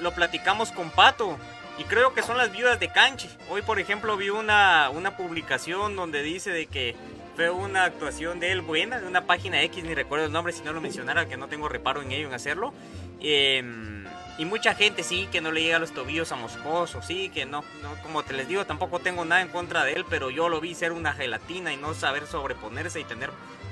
lo platicamos con Pato y creo que son las viudas de Canchi. Hoy, por ejemplo, vi una, una publicación donde dice de que fue una actuación de él buena, de una página X, ni recuerdo el nombre si no lo mencionara, que no tengo reparo en ello en hacerlo. Em, y mucha gente sí que no le llega a los tobillos a Moscoso, sí que no, no, como te les digo, tampoco tengo nada en contra de él, pero yo lo vi ser una gelatina y no saber sobreponerse y tener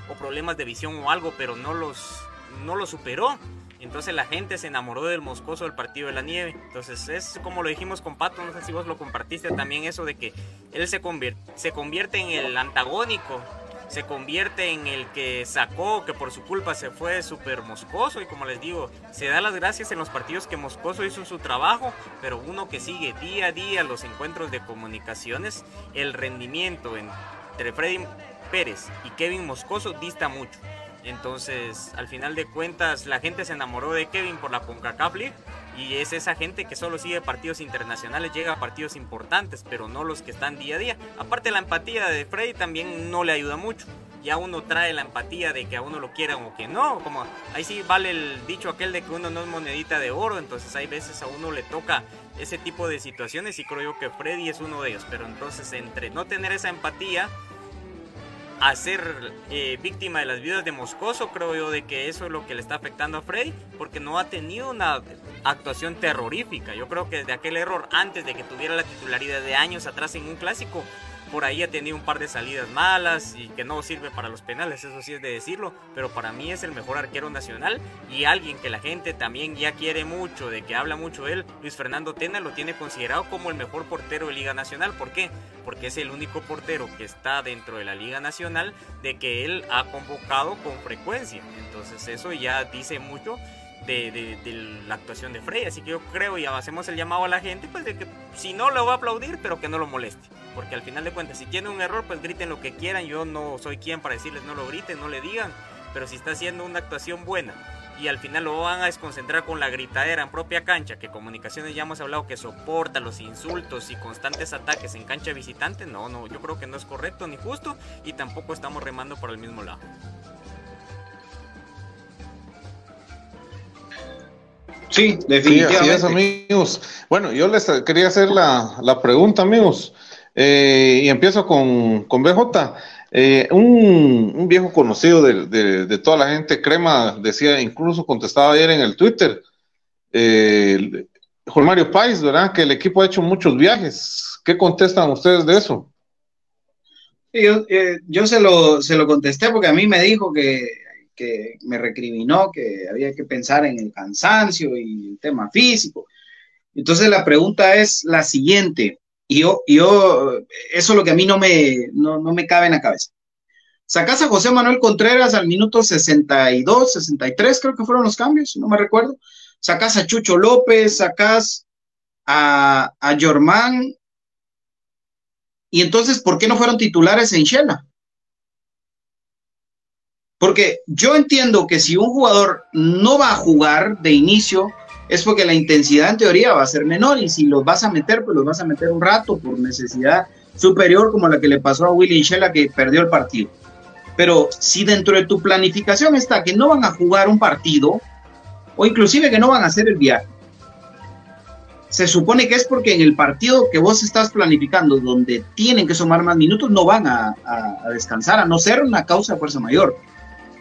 o problemas de visión o algo, pero no los, no lo superó. Entonces la gente se enamoró del Moscoso del partido de la nieve. Entonces es como lo dijimos con Pato, no sé si vos lo compartiste también, eso de que él se convierte, se convierte en el antagónico, se convierte en el que sacó, que por su culpa se fue súper Moscoso. Y como les digo, se da las gracias en los partidos que Moscoso hizo su trabajo, pero uno que sigue día a día los encuentros de comunicaciones, el rendimiento entre Freddy Pérez y Kevin Moscoso dista mucho. Entonces, al final de cuentas, la gente se enamoró de Kevin por la CONCACAF League y es esa gente que solo sigue partidos internacionales, llega a partidos importantes, pero no los que están día a día. Aparte, la empatía de Freddy también no le ayuda mucho. Ya uno trae la empatía de que a uno lo quieran o que no, como ahí sí vale el dicho aquel de que uno no es monedita de oro, entonces hay veces a uno le toca ese tipo de situaciones y creo yo que Freddy es uno de ellos, pero entonces entre no tener esa empatía a ser eh, víctima de las vidas de Moscoso, creo yo, de que eso es lo que le está afectando a Freddy, porque no ha tenido una actuación terrorífica. Yo creo que desde aquel error, antes de que tuviera la titularidad de años atrás en un clásico, por ahí ha tenido un par de salidas malas y que no sirve para los penales, eso sí es de decirlo, pero para mí es el mejor arquero nacional y alguien que la gente también ya quiere mucho, de que habla mucho él, Luis Fernando Tena lo tiene considerado como el mejor portero de Liga Nacional. ¿Por qué? Porque es el único portero que está dentro de la Liga Nacional de que él ha convocado con frecuencia. Entonces eso ya dice mucho de, la actuación de Frey. Así que yo creo y hacemos el llamado a la gente, pues de que si no lo va a aplaudir, pero que no lo moleste. Porque al final de cuentas, si tiene un error, pues griten lo que quieran. Yo no soy quien para decirles no lo griten, no le digan. Pero si está haciendo una actuación buena y al final lo van a desconcentrar con la gritadera en propia cancha, que comunicaciones ya hemos hablado que soporta los insultos y constantes ataques en cancha visitante, no, no, yo creo que no es correcto ni justo y tampoco estamos remando por el mismo lado. Sí, definitivamente. amigos. Bueno, yo les quería hacer la, pregunta, amigos, eh, y empiezo con, con BJ. Eh, un, viejo conocido de, toda la gente, Crema, decía, incluso contestaba ayer en el Twitter, eh, Juan Mario Páez, ¿verdad? Que el equipo ha hecho muchos viajes. ¿Qué contestan ustedes de eso? yo, yo se, lo, se lo contesté porque a mí me dijo que que me recriminó que había que pensar en el cansancio y el tema físico. Entonces la pregunta es la siguiente, y yo, yo eso es lo que a mí no me, no, me cabe en la cabeza. Sacás a José Manuel Contreras al minuto 62, 63, creo que fueron los cambios, no me recuerdo. Sacás a Chucho López, sacás a, a Germán. Y entonces, ¿por qué no fueron titulares en Shela? Porque yo entiendo que si un jugador no va a jugar de inicio, es porque la intensidad en teoría va a ser menor y si los vas a meter, pues los vas a meter un rato por necesidad superior como la que le pasó a Willy Shella que perdió el partido. Pero si dentro de tu planificación está que no van a jugar un partido o inclusive que no van a hacer el viaje, se supone que es porque en el partido que vos estás planificando, donde tienen que sumar más minutos, no van a, descansar, a no ser una causa de fuerza mayor.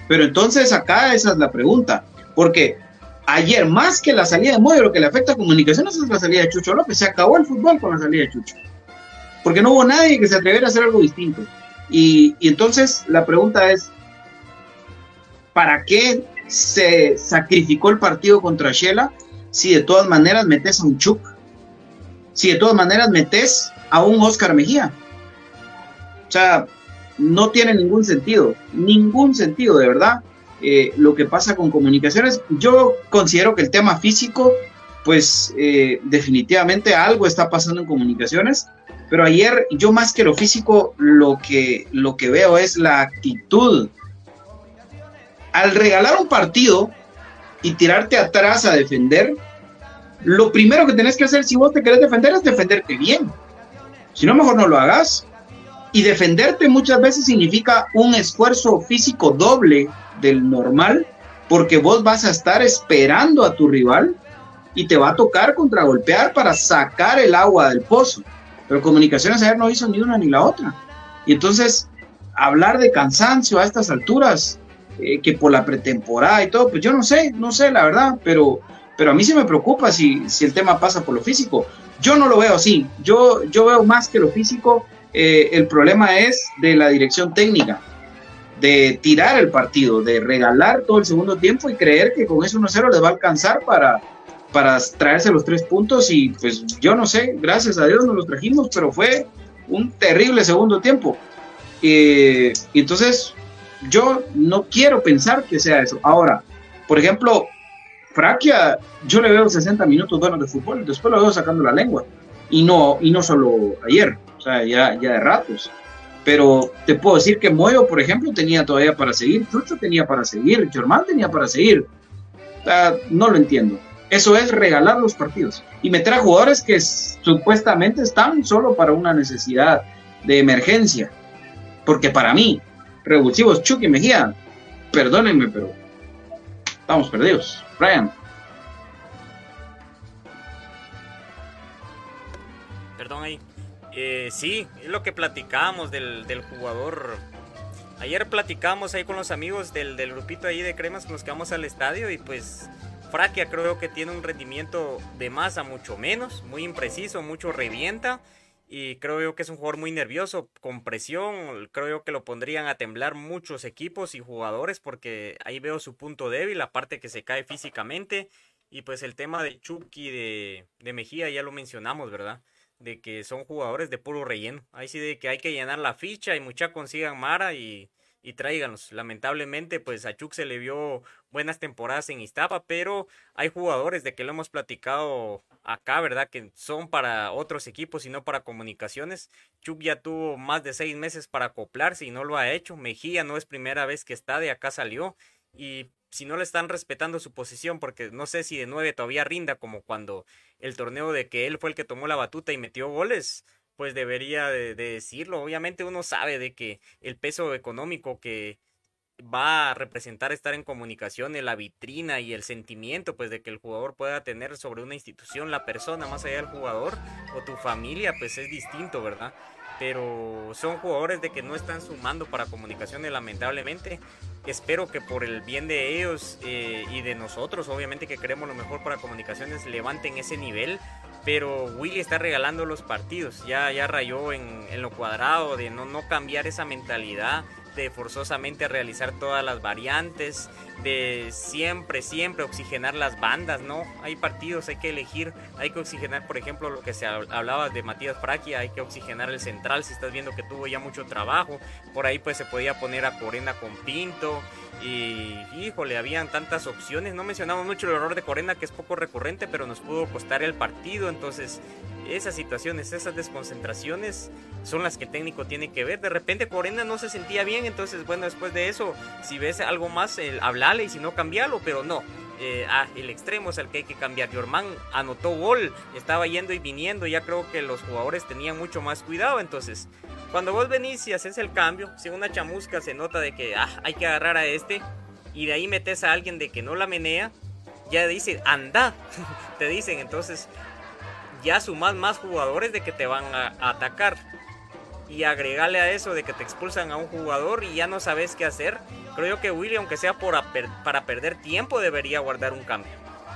Pero entonces acá esa es la pregunta, porque ayer más que la salida de Moyo, lo que le afecta a comunicaciones es la salida de Chucho López, se acabó el fútbol con la salida de Chucho, porque no hubo nadie que se atreviera a hacer algo distinto. Y, entonces la pregunta es, ¿para qué se sacrificó el partido contra Shela si de todas maneras metes a un Chuck, si de todas maneras metes a un Oscar Mejía. O sea, no tiene ningún sentido, ningún sentido, de verdad, eh, lo que pasa con comunicaciones. Yo considero que el tema físico, pues eh, definitivamente algo está pasando en comunicaciones, pero ayer yo más que lo físico, lo que, lo que veo es la actitud. Al regalar un partido, y tirarte atrás a defender, lo primero que tenés que hacer si vos te querés defender es defenderte bien. Si no, mejor no lo hagas. Y defenderte muchas veces significa un esfuerzo físico doble del normal, porque vos vas a estar esperando a tu rival y te va a tocar contragolpear para sacar el agua del pozo. Pero Comunicaciones ayer no hizo ni una ni la otra. Y entonces, hablar de cansancio a estas alturas, eh, que por la pretemporada y todo, pues yo no sé, no sé la verdad, pero, pero a mí sí me preocupa si, si el tema pasa por lo físico. Yo no lo veo así, yo, yo veo más que lo físico, eh, el problema es de la dirección técnica, de tirar el partido, de regalar todo el segundo tiempo y creer que con ese 1-0 les va a alcanzar para, para traerse los tres puntos y pues yo no sé, gracias a Dios nos los trajimos, pero fue un terrible segundo tiempo. Eh, entonces yo no quiero pensar que sea eso. Ahora, por ejemplo, Fraquia, yo le veo 60 minutos buenos de fútbol, después lo veo sacando la lengua. Y no, y no solo ayer, o sea, ya, ya de ratos. Pero te puedo decir que Moyo, por ejemplo, tenía todavía para seguir, Chucho tenía para seguir, Germán tenía para seguir. No lo entiendo. Eso es regalar los partidos y meter a jugadores que supuestamente están solo para una necesidad de emergencia. Porque para mí, revulsivos Chucky Mejía, perdónenme, pero estamos perdidos. Brian. Eh, sí, es lo que platicábamos del, jugador. Ayer platicamos ahí con los amigos del, del grupito de cremas con los que vamos al estadio y pues Fraquia creo que tiene un rendimiento de masa mucho menos, muy impreciso, mucho revienta y creo yo que es un jugador muy nervioso, con presión, creo yo que lo pondrían a temblar muchos equipos y jugadores porque ahí veo su punto débil, la parte que se cae físicamente y pues el tema de Chucky, de, de Mejía ya lo mencionamos, ¿verdad? De que son jugadores de puro relleno, ahí sí de que hay que llenar la ficha y mucha consigan Mara y, y tráiganos. Lamentablemente, pues a Chuck se le vio buenas temporadas en Iztapa, pero hay jugadores de que lo hemos platicado acá, ¿verdad? Que son para otros equipos y no para comunicaciones. Chuck ya tuvo más de seis meses para acoplarse y no lo ha hecho. Mejía no es primera vez que está, de acá salió. Y si no le están respetando su posición, porque no sé si de nueve todavía rinda como cuando el torneo de que él fue el que tomó la batuta y metió goles, pues debería de decirlo. Obviamente uno sabe de que el peso económico que va a representar estar en comunicación en la vitrina y el sentimiento pues de que el jugador pueda tener sobre una institución la persona más allá del jugador o tu familia pues es distinto verdad pero son jugadores de que no están sumando para comunicaciones lamentablemente. Espero que por el bien de ellos eh, y de nosotros obviamente que queremos lo mejor para comunicaciones levanten ese nivel. Pero Willy está regalando los partidos. Ya ya rayó en, en lo cuadrado de no no cambiar esa mentalidad de forzosamente realizar todas las variantes, de siempre, siempre oxigenar las bandas, ¿no? Hay partidos, hay que elegir, hay que oxigenar, por ejemplo, lo que se hablaba de Matías Fraquia, hay que oxigenar el central si estás viendo que tuvo ya mucho trabajo, por ahí pues se podía poner a Corena con Pinto, y híjole, habían tantas opciones, no mencionamos mucho el error de Corena que es poco recurrente, pero nos pudo costar el partido, entonces esas situaciones, esas desconcentraciones son las que el técnico tiene que ver. De repente Corena no se sentía bien, entonces bueno, después de eso, si ves algo más, hablale y si no, cambialo, pero no. Eh, ah, el extremo es el que hay que cambiar. Yorman anotó gol, estaba yendo y viniendo, ya creo que los jugadores tenían mucho más cuidado, entonces cuando vos venís y haces el cambio, si una chamusca se nota de que ah, hay que agarrar a este y de ahí metes a alguien de que no la menea, ya dice, anda, [LAUGHS] te dicen, entonces ya sumas más jugadores de que te van a, atacar. Y agregarle a eso de que te expulsan a un jugador y ya no sabes qué hacer. Creo yo que Willy, aunque sea por para perder tiempo, debería guardar un cambio.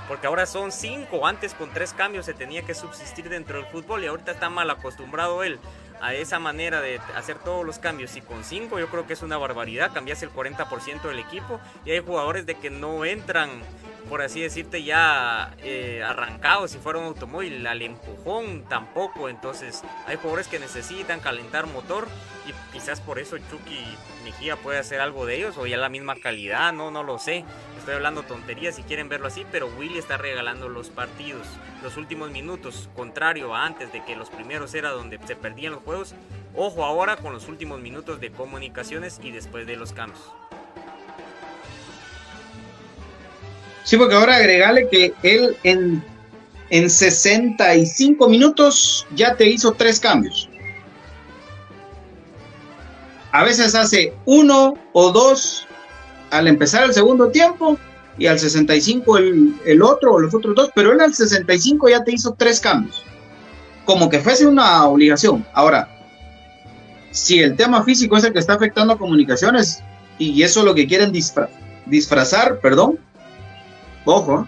Porque ahora son cinco, antes con tres cambios se tenía que subsistir dentro del fútbol y ahorita está mal acostumbrado él a esa manera de hacer todos los cambios y con 5 yo creo que es una barbaridad, cambias el 40% del equipo y hay jugadores de que no entran por así decirte, ya eh, arrancado si fuera un automóvil, al empujón tampoco. Entonces, hay jugadores que necesitan calentar motor y quizás por eso Chucky Mejía puede hacer algo de ellos o ya la misma calidad, no, no lo sé. Estoy hablando tonterías si quieren verlo así, pero Willy está regalando los partidos, los últimos minutos, contrario a antes de que los primeros era donde se perdían los juegos. Ojo ahora con los últimos minutos de comunicaciones y después de los cambios. Sí, porque ahora agregale que él en, en 65 minutos ya te hizo tres cambios. A veces hace uno o dos al empezar el segundo tiempo y al 65 el, otro o los otros dos, pero él al 65 ya te hizo tres cambios. Como que fuese una obligación. Ahora, si el tema físico es el que está afectando a comunicaciones y eso es lo que quieren disfrazar, perdón, Ojo,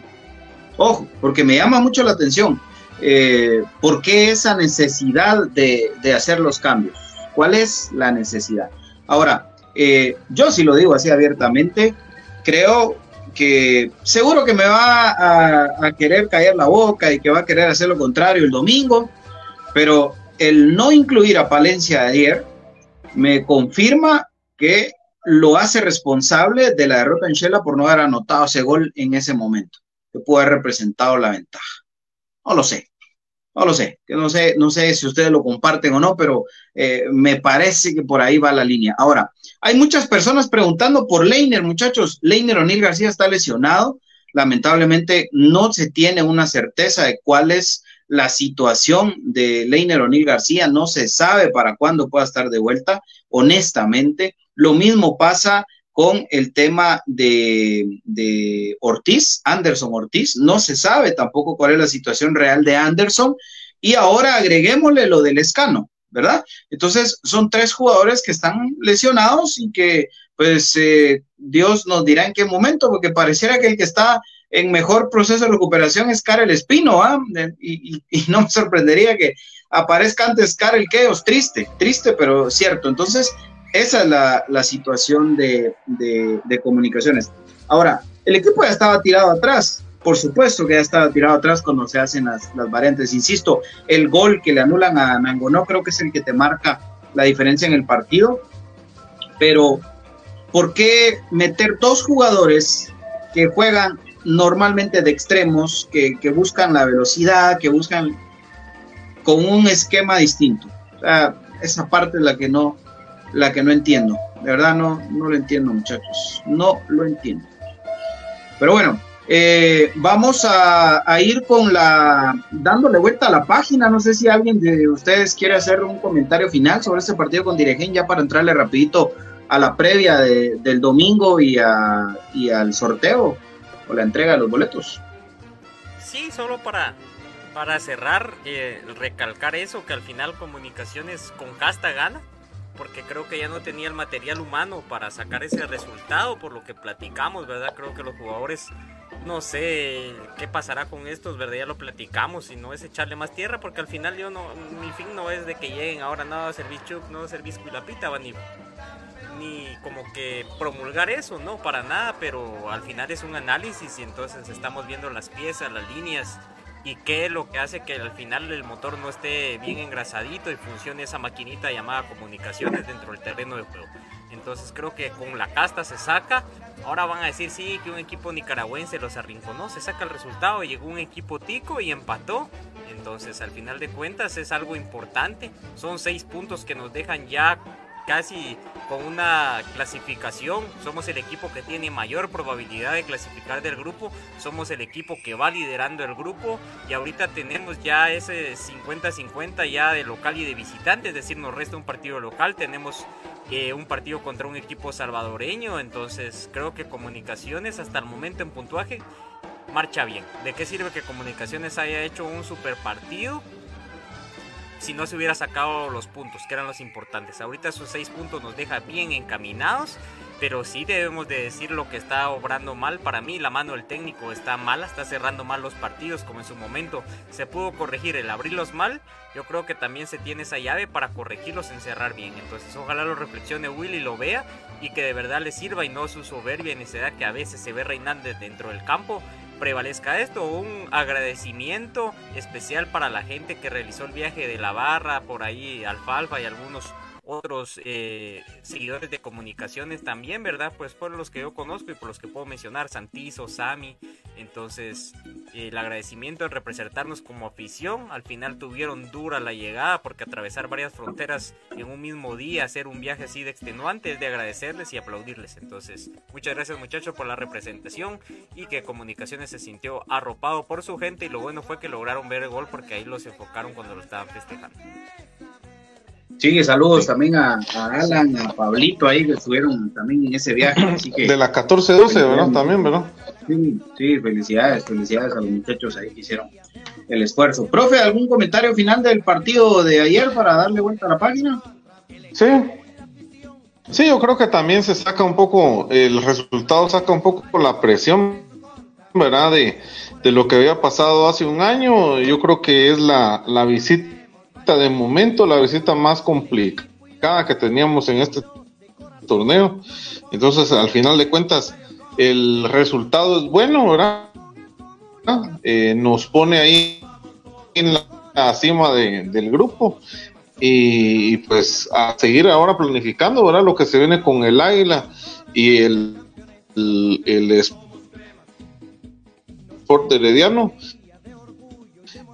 ojo, porque me llama mucho la atención. Eh, ¿Por qué esa necesidad de, hacer los cambios? ¿Cuál es la necesidad? Ahora, eh, yo si lo digo así abiertamente, creo que seguro que me va a, querer caer la boca y que va a querer hacer lo contrario el domingo, pero el no incluir a Palencia ayer me confirma que lo hace responsable de la derrota en Shela por no haber anotado ese gol en ese momento, que pudo haber representado la ventaja. No lo sé, no lo sé, no sé, no sé si ustedes lo comparten o no, pero eh, me parece que por ahí va la línea. Ahora, hay muchas personas preguntando por Leiner, muchachos. Leiner O'Neill García está lesionado. Lamentablemente no se tiene una certeza de cuál es la situación de Leiner O'Neill García. No se sabe para cuándo pueda estar de vuelta. Honestamente, lo mismo pasa con el tema de, Ortiz, Anderson Ortiz. No se sabe tampoco cuál es la situación real de Anderson. Y ahora agreguémosle lo del escano, ¿verdad? Entonces, son tres jugadores que están lesionados y que, pues, eh, Dios nos dirá en qué momento, porque pareciera que el que está en mejor proceso de recuperación es Karel Espino, ¿ah? Y, no me sorprendería que aparezca antes Karel Keos, triste, triste, pero cierto. Entonces, esa es la, situación de, comunicaciones. Ahora, el equipo ya estaba tirado atrás. Por supuesto que ya estaba tirado atrás cuando se hacen las, variantes. Insisto, el gol que le anulan a no creo que es el que te marca la diferencia en el partido. Pero, ¿por qué meter dos jugadores que juegan normalmente de extremos, que, que buscan la velocidad, que buscan con un esquema distinto? O sea, esa parte es la que no, la que no entiendo. De verdad no, no lo entiendo, muchachos. No lo entiendo. Pero bueno, eh, vamos a, ir con la, dándole vuelta a la página. No sé si alguien de ustedes quiere hacer un comentario final sobre este partido con Diregen, ya para entrarle rapidito a la previa del domingo y, a, y al sorteo o la entrega de los boletos. Sí, solo para, para cerrar, eh, recalcar eso, que al final comunicaciones con casta gana porque creo que ya no tenía el material humano para sacar ese resultado, por lo que platicamos, ¿verdad? Creo que los jugadores, no sé qué pasará con estos, ¿verdad? Ya lo platicamos y no es echarle más tierra, porque al final yo no, mi fin no es de que lleguen ahora nada a servir Chuck, no a servir Squilapita, ni, ni como que promulgar eso, no, para nada, pero al final es un análisis y entonces estamos viendo las piezas, las líneas y qué es lo que hace que al final el motor no esté bien engrasadito y funcione esa maquinita llamada comunicaciones dentro del terreno de juego. Entonces creo que con la casta se saca. Ahora van a decir sí que un equipo nicaragüense los arrinconó, se saca el resultado, llegó un equipo tico y empató. Entonces al final de cuentas es algo importante. Son seis puntos que nos dejan ya casi con una clasificación. Somos el equipo que tiene mayor probabilidad de clasificar del grupo. Somos el equipo que va liderando el grupo. Y ahorita tenemos ya ese 50-50 ya de local y de visitante. Es decir, nos resta un partido local. Tenemos un partido contra un equipo salvadoreño. Entonces creo que comunicaciones hasta el momento en puntuaje marcha bien. ¿De qué sirve que Comunicaciones haya hecho un super partido? si no se hubiera sacado los puntos, que eran los importantes. Ahorita esos seis puntos nos deja bien encaminados, pero sí debemos de decir lo que está obrando mal. Para mí la mano del técnico está mala, está cerrando mal los partidos, como en su momento se pudo corregir el abrirlos mal. Yo creo que también se tiene esa llave para corregirlos en cerrar bien. Entonces ojalá lo reflexione Willy, lo vea y que de verdad le sirva y no su soberbia y necesidad que a veces se ve reinando dentro del campo prevalezca esto, un agradecimiento especial para la gente que realizó el viaje de la barra, por ahí Alfalfa y algunos otros eh, seguidores de comunicaciones también, ¿verdad? Pues por los que yo conozco y por los que puedo mencionar, Santizo, Sami. Entonces, el agradecimiento de representarnos como afición. Al final tuvieron dura la llegada porque atravesar varias fronteras en un mismo día, hacer un viaje así de extenuante, es de agradecerles y aplaudirles. Entonces, muchas gracias muchachos por la representación y que comunicaciones se sintió arropado por su gente y lo bueno fue que lograron ver el gol porque ahí los enfocaron cuando lo estaban festejando. Sí, saludos también a, Alan, a Pablito ahí que estuvieron también en ese viaje. de las 14-12, ¿verdad? También, ¿verdad? Sí, sí, felicidades, felicidades a los muchachos ahí que hicieron el esfuerzo. Profe, ¿algún comentario final del partido de ayer para darle vuelta a la página? Sí. Sí, yo creo que también se saca un poco, el resultado saca un poco la presión, ¿verdad? De, de lo que había pasado hace un año. Yo creo que es la, la visita de momento la visita más complicada que teníamos en este torneo. Entonces, al final de cuentas, el resultado es bueno, ¿verdad? Eh, nos pone ahí en la, cima del grupo y, pues a seguir ahora planificando, ¿verdad? Lo que se viene con el Águila y el, el, el Sport Herediano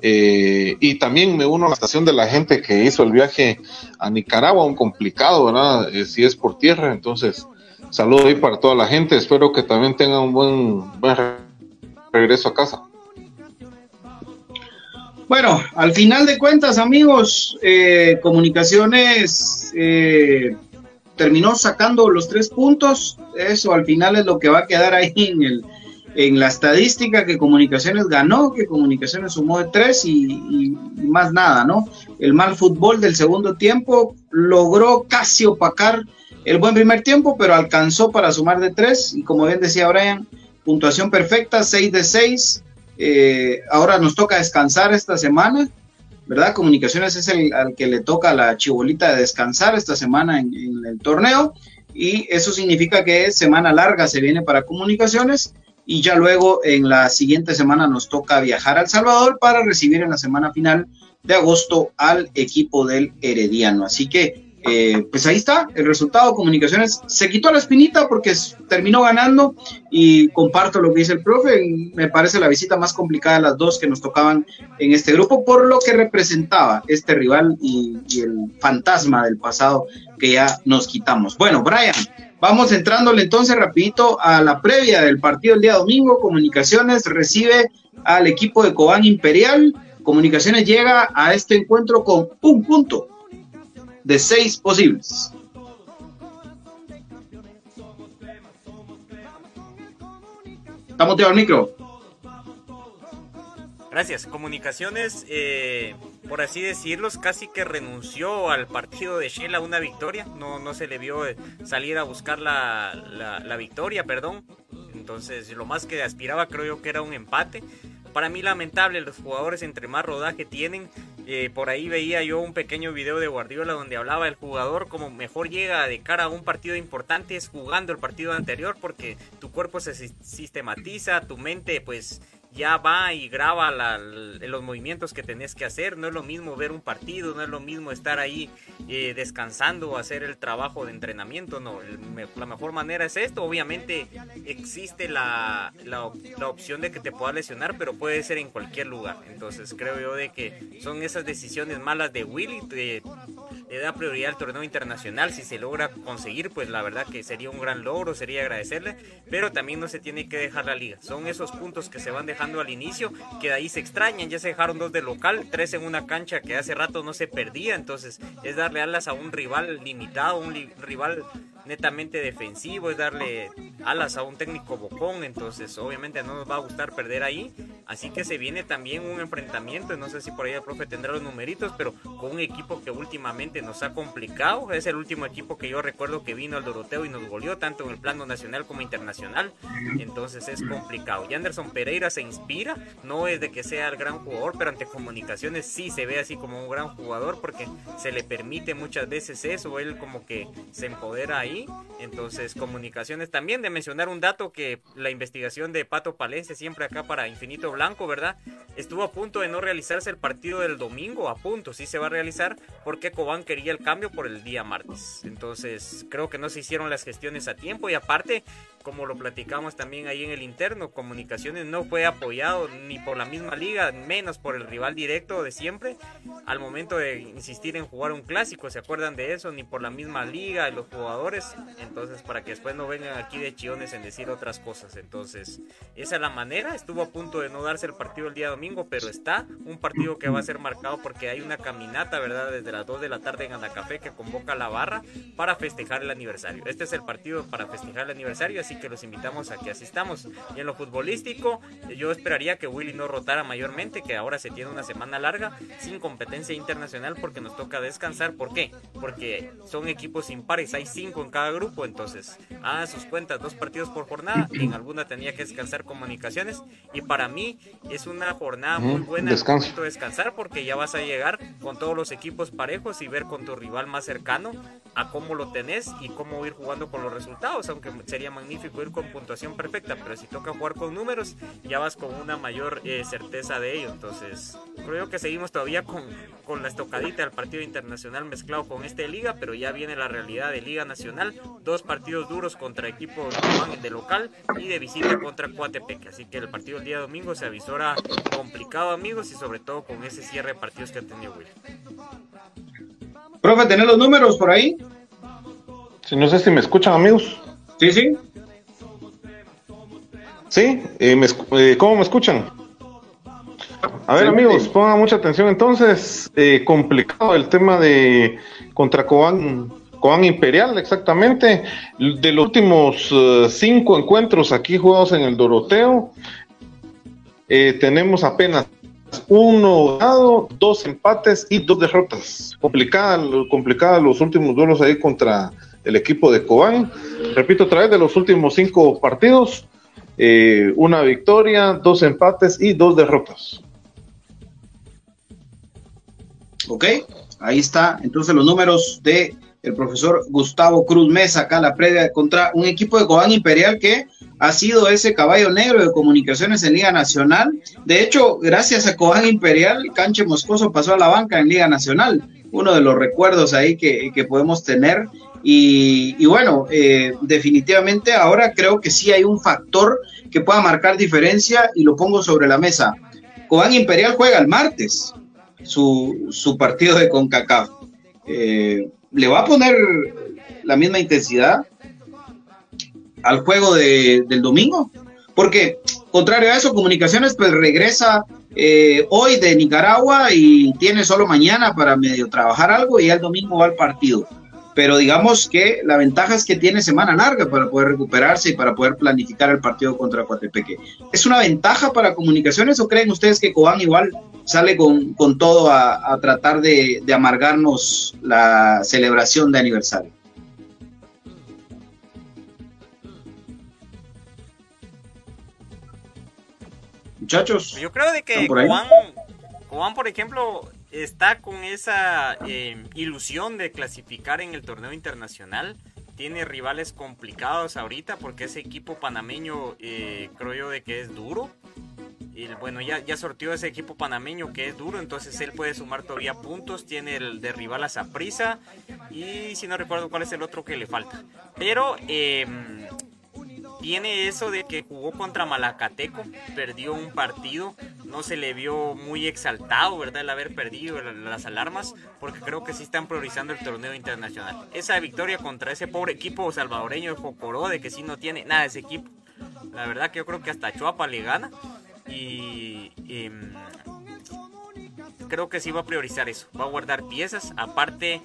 eh, y también me uno a la estación de la gente que hizo el viaje a Nicaragua, un complicado, ¿verdad? Eh, si es por tierra, entonces saludo ahí para toda la gente, espero que también tengan un buen, buen regreso a casa. Bueno, al final de cuentas, amigos, eh, Comunicaciones terminó sacando los tres puntos. Eso al final es lo que va a quedar ahí en el, en la estadística que Comunicaciones ganó, que Comunicaciones sumó de tres y, más nada, ¿no? El mal fútbol del segundo tiempo logró casi opacar el buen primer tiempo, pero alcanzó para sumar de tres y como bien decía Brian, puntuación perfecta, seis de seis. Eh, ahora nos toca descansar esta semana, ¿verdad? Comunicaciones es el al que le toca la chibolita de descansar esta semana en el torneo y eso significa que semana larga se viene para comunicaciones y ya luego en la siguiente semana nos toca viajar al Salvador para recibir en la semana final de agosto al equipo del Herediano. Así que, eh, pues ahí está el resultado. Comunicaciones se quitó la espinita porque terminó ganando y comparto lo que dice el profe. Me parece la visita más complicada de las dos que nos tocaban en este grupo por lo que representaba este rival y, y el fantasma del pasado que ya nos quitamos. Bueno, Brian, Vamos entrándole entonces rapidito a la previa del partido el día domingo. Comunicaciones recibe al equipo de Cobán Imperial. Comunicaciones llega a este encuentro con un punto de seis posibles. Estamos al micro. Gracias. Comunicaciones, eh, por así decirlos, casi que renunció al partido de Shell a una victoria. No, no se le vio eh, salir a buscar la, la, victoria, perdón. Entonces, lo más que aspiraba creo yo que era un empate. Para mí lamentable, los jugadores entre más rodaje tienen. Eh, por ahí veía yo un pequeño video de Guardiola donde hablaba el jugador como mejor llega de cara a un partido importante es jugando el partido anterior porque tu cuerpo se sistematiza, tu mente pues ya va y graba los movimientos que tenés que hacer. No es lo mismo ver un partido, no es lo mismo estar ahí eh, descansando o hacer el trabajo de entrenamiento. No, la mejor manera es esto. Obviamente existe la, la, opción de que te pueda lesionar, pero puede ser en cualquier lugar. Entonces creo yo de que son esas decisiones malas de Willy. le da prioridad al torneo internacional. Si se logra conseguir, pues la verdad que sería un gran logro, sería agradecerle. Pero también no se tiene que dejar la liga. Son esos puntos que se van dejando al inicio, que de ahí se extrañan, ya se dejaron dos de local, tres en una cancha que hace rato no se perdía, entonces es darle alas a un rival limitado, un rival netamente defensivo, es darle alas a un técnico bocón, entonces obviamente no nos va a gustar perder ahí, así que se viene también un enfrentamiento, no sé si por ahí el profe tendrá los numeritos, pero con un equipo que últimamente nos ha complicado, es el último equipo que yo recuerdo que vino al Doroteo y nos goleó tanto en el plano nacional como internacional, entonces es complicado. Y Anderson Pereira se inspira, no es de que sea el gran jugador, pero ante comunicaciones sí se ve así como un gran jugador porque se le permite muchas veces eso, él como que se empodera ahí, entonces comunicaciones también de mencionar un dato que la investigación de Pato Palencia siempre acá para Infinito Blanco, ¿verdad? Estuvo a punto de no realizarse el partido del domingo, a punto, sí se va a realizar porque Cobán quería el cambio por el día martes. Entonces creo que no se hicieron las gestiones a tiempo y aparte como lo platicamos también ahí en el interno, Comunicaciones no fue apoyado ni por la misma liga, menos por el rival directo de siempre, al momento de insistir en jugar un clásico, ¿se acuerdan de eso? Ni por la misma liga, los jugadores, entonces para que después no vengan aquí de chiones en decir otras cosas, entonces esa es la manera, estuvo a punto de no darse el partido el día domingo, pero está un partido que va a ser marcado porque hay una caminata, ¿verdad? Desde las 2 de la tarde en Anacafé que convoca a la barra para festejar el aniversario. Este es el partido para festejar el aniversario, así que los invitamos a que asistamos. Y en lo futbolístico, yo esperaría que Willy no rotara mayormente, que ahora se tiene una semana larga sin competencia internacional porque nos toca descansar. ¿Por qué? Porque son equipos impares, hay cinco en cada grupo, entonces a sus cuentas, dos partidos por jornada, en alguna tenía que descansar comunicaciones y para mí es una jornada muy buena Descanso. descansar porque ya vas a llegar con todos los equipos parejos y ver con tu rival más cercano a cómo lo tenés y cómo ir jugando con los resultados, aunque sería magnífico ir con puntuación perfecta, pero si toca jugar con números, ya vas con una mayor eh, certeza de ello. Entonces, creo que seguimos todavía con, con la estocadita del partido internacional mezclado con este de liga, pero ya viene la realidad de liga nacional, dos partidos duros contra equipos de local y de visita contra Coatepec, así que el partido el día domingo se avisora complicado amigos y sobre todo con ese cierre de partidos que ha tenido Will. Profe, ¿tenés los números por ahí? Si no sé si me escuchan, amigos. Sí, sí. Sí, eh, me eh, ¿cómo me escuchan? A ver, Sí, amigos, sí. pongan mucha atención. Entonces, eh, complicado el tema de contra Cobán, Cobán Imperial, exactamente. De los últimos eh, cinco encuentros aquí jugados en el Doroteo, eh, tenemos apenas uno ganado, dos empates y dos derrotas. Complicada, complicada los últimos duelos ahí contra el equipo de Cobán. Repito otra vez, de los últimos cinco partidos, eh, una victoria, dos empates y dos derrotas. Ok, ahí está. Entonces los números de el profesor Gustavo Cruz Mesa, acá la previa contra un equipo de Cobán Imperial que ha sido ese caballo negro de comunicaciones en Liga Nacional. De hecho, gracias a Cobán Imperial, Canche Moscoso pasó a la banca en Liga Nacional. Uno de los recuerdos ahí que, que podemos tener. Y, bueno, eh, definitivamente ahora creo que sí hay un factor que pueda marcar diferencia y lo pongo sobre la mesa. Cobán Imperial juega el martes su, su partido de CONCACAF. Eh, ¿Le va a poner la misma intensidad al juego de, del domingo? Porque, contrario a eso, Comunicaciones pues regresa eh, hoy de Nicaragua y tiene solo mañana para medio trabajar algo y ya el domingo va al partido. Pero digamos que la ventaja es que tiene semana larga para poder recuperarse y para poder planificar el partido contra Coatepeque. ¿Es una ventaja para Comunicaciones o creen ustedes que Cobán igual sale con, con todo a, a tratar de, de amargarnos la celebración de aniversario? Muchachos, Yo creo de que. Cobán, Cobán, por ejemplo, está con esa eh, ilusión de clasificar en el torneo internacional. Tiene rivales complicados ahorita porque ese equipo panameño eh, creo yo de que es duro. Y bueno, ya, ya sortió ese equipo panameño que es duro, entonces él puede sumar todavía puntos. Tiene el de rival a Saprissa y si no recuerdo cuál es el otro que le falta. Pero eh, tiene eso de que jugó contra Malacateco, perdió un partido, no se le vio muy exaltado, ¿verdad? El haber perdido las alarmas, porque creo que sí están priorizando el torneo internacional. Esa victoria contra ese pobre equipo salvadoreño de Jocoró, de que sí no tiene nada ese equipo. La verdad que yo creo que hasta Chuapa le gana y... em, creo que sí va a priorizar eso, va a guardar piezas, aparte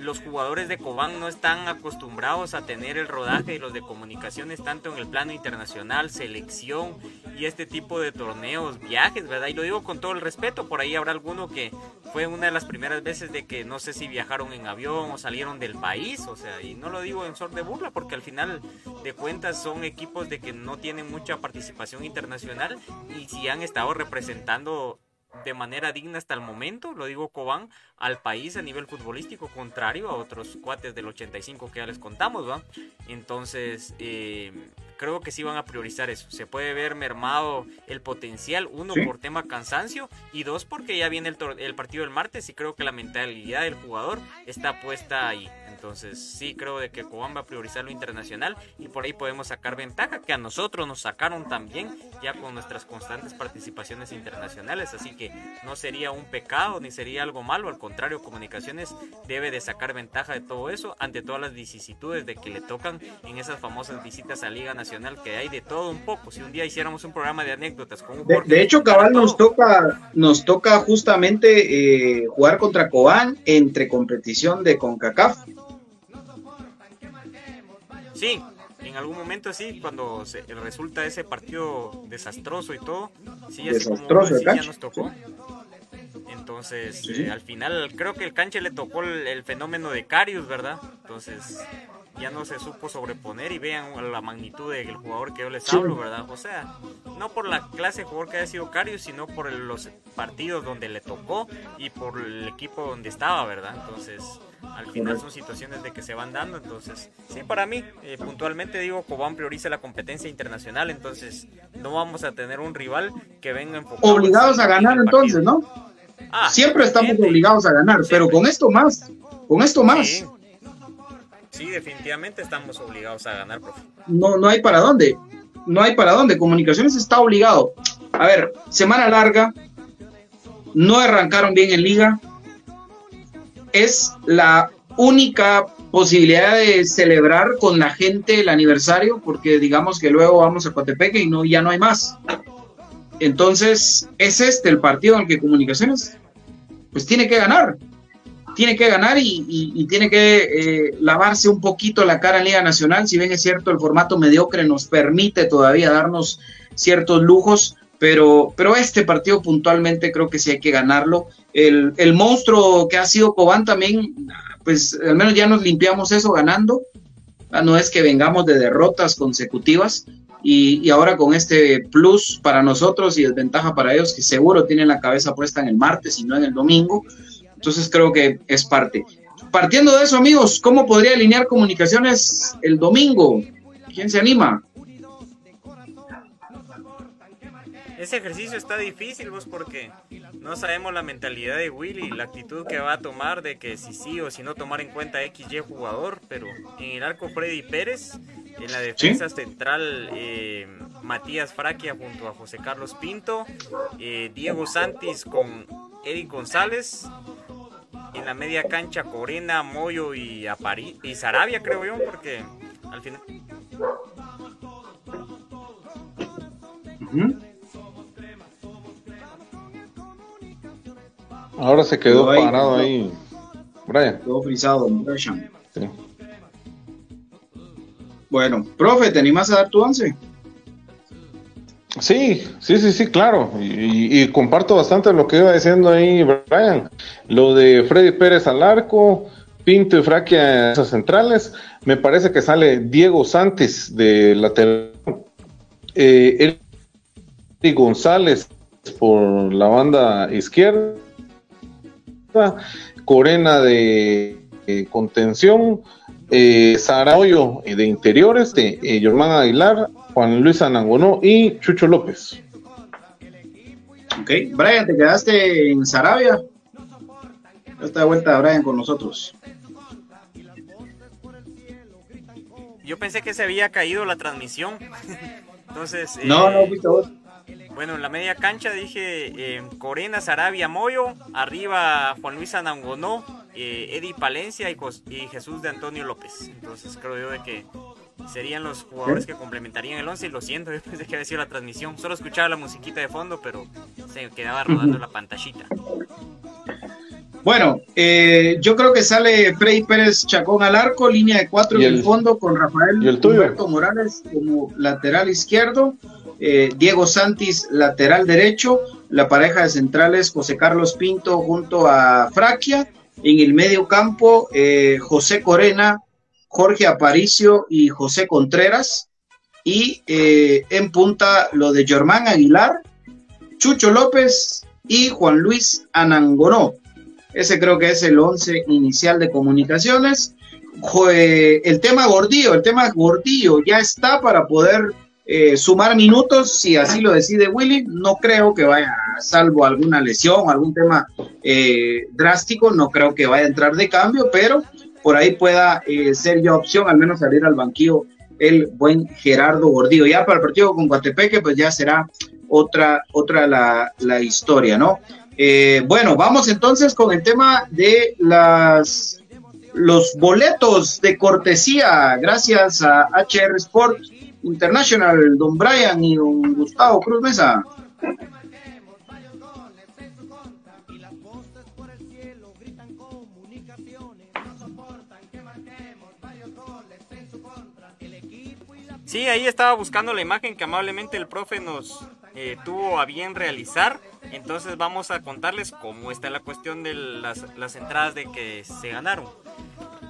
los jugadores de Cobán no están acostumbrados a tener el rodaje de los de comunicaciones tanto en el plano internacional, selección y este tipo de torneos, viajes, ¿verdad? Y lo digo con todo el respeto, por ahí habrá alguno que fue una de las primeras veces de que no sé si viajaron en avión o salieron del país, o sea, y no lo digo en sort de burla porque al final de cuentas son equipos de que no tienen mucha participación internacional y si han estado representando de manera digna hasta el momento, lo digo Cobán, al país a nivel futbolístico, contrario a otros cuates del 85 que ya les contamos, ¿va? Entonces, eh, creo que sí van a priorizar eso. Se puede ver mermado el potencial, uno por tema cansancio y dos porque ya viene el, el partido del martes y creo que la mentalidad del jugador está puesta ahí. Entonces sí creo de que Cobán va a priorizar lo internacional y por ahí podemos sacar ventaja que a nosotros nos sacaron también ya con nuestras constantes participaciones internacionales. Así que no sería un pecado ni sería algo malo. Al contrario, Comunicaciones debe de sacar ventaja de todo eso ante todas las vicisitudes de que le tocan en esas famosas visitas a Liga Nacional que hay de todo un poco. Si un día hiciéramos un programa de anécdotas con un de, hecho, cabal nos toca, nos toca justamente eh, jugar contra Cobán entre competición de CONCACAF. Sí, en algún momento sí, cuando se, resulta ese partido desastroso y todo, sí, así desastroso, como ya nos tocó. Entonces, eh, al final, creo que el canche le tocó el, fenómeno de Carius, ¿verdad? Entonces, ya no se supo sobreponer y vean la magnitud del jugador que yo les hablo, ¿verdad? O sea, no por la clase de jugador que haya sido Carius, sino por los partidos donde le tocó y por el equipo donde estaba, ¿verdad? Entonces, al final son situaciones de que se van dando, entonces, sí, para mí, eh, puntualmente digo, Cobán prioriza la competencia internacional, entonces no vamos a tener un rival que venga enfocado. Obligados a ganar entonces, ¿no? Ah, Siempre estamos obligados a ganar, pero con esto más, con esto más. Sí. Definitivamente estamos obligados a ganar. No, no hay para dónde, no hay para dónde, Comunicaciones está obligado. A ver, semana larga, no arrancaron bien en liga, es la única posibilidad de celebrar con la gente el aniversario, porque digamos que luego vamos a Cotepeque y no, ya no hay más. Entonces, es este el partido en el que Comunicaciones, pues tiene que ganar, tiene que ganar y, tiene que eh, lavarse un poquito la cara en Liga Nacional. Si bien es cierto, el formato mediocre nos permite todavía darnos ciertos lujos, pero, pero este partido puntualmente creo que sí hay que ganarlo. El, monstruo que ha sido Cobán también, pues al menos ya nos limpiamos eso ganando. No es que vengamos de derrotas consecutivas. Y, ahora con este plus para nosotros y desventaja para ellos, que seguro tienen la cabeza puesta en el martes y no en el domingo. Entonces creo que es parte. Partiendo de eso, amigos, ¿cómo podría alinear comunicaciones el domingo? ¿Quién se anima? ese ejercicio está difícil, vos, porque no sabemos la mentalidad de Willy, la actitud que va a tomar de que si sí o si no tomar en cuenta XY jugador, pero en el arco Freddy Pérez, en la defensa central eh, Matías Fraquia junto a José Carlos Pinto, eh, Diego Santis con Eric González, en la media cancha Corena, Moyo y, Apari y Sarabia, creo yo, porque al final... Ahora se quedó, parado ahí, Brian. Quedó frisado, Bueno, profe, ¿te animas a dar tu once? Sí, sí, sí, sí, claro. Y, comparto bastante lo que iba diciendo ahí Brian. Lo de Freddy Pérez al arco, Pinto y Fraquia en esas centrales. Me parece que sale Diego Santis de lateral. Eh, Eric González por la banda izquierda. Corena de contención, eh, Saraoyo de interiores, de eh, Aguilar, Juan Luis Anangonó y Chucho López. Ok, Brian, te quedaste en Sarabia. Esta vuelta Brian con nosotros. Yo pensé que se había caído la transmisión. [LAUGHS] Entonces. No, no, fuiste vos. Bueno, en la media cancha dije eh, Corena, Sarabia, Moyo, arriba Juan Luis Anangonó, eh, Eddie Palencia y, Jesús de Antonio López. Entonces creo yo de que serían los jugadores que complementarían el 11 y lo siento, [LAUGHS] después de que había sido la transmisión. Solo escuchaba la musiquita de fondo, pero se quedaba rodando la pantallita. Bueno, eh, yo creo que sale Freddy Pérez Chacón al arco, línea de cuatro en el, fondo con Rafael Humberto Morales como lateral izquierdo, eh, Diego Santis lateral derecho, la pareja de centrales José Carlos Pinto junto a Fraquia, en el medio campo eh, José Corena, Jorge Aparicio y José Contreras, y en punta lo de Germán Aguilar, Chucho López y Juan Luis Anangonó. Ese creo que es el 11 inicial de comunicaciones. El tema Gordillo, el tema Gordillo ya está para poder eh, sumar minutos si así lo decide Willy. No creo que vaya, salvo alguna lesión, algún tema eh, drástico, no creo que vaya a entrar de cambio, pero por ahí pueda eh, ser ya opción, al menos salir al banquillo el buen Gerardo Gordillo. Ya para el partido con Guatepeque, pues ya será otra, otra la, la historia, ¿no? Eh, bueno, vamos entonces con el tema de las los boletos de cortesía, gracias a HR Sport International, don Brian y don Gustavo Cruz Mesa. Sí, ahí estaba buscando la imagen que amablemente el profe nos eh, tuvo a bien realizar. Entonces vamos a contarles cómo está la cuestión de las, las entradas de que se ganaron.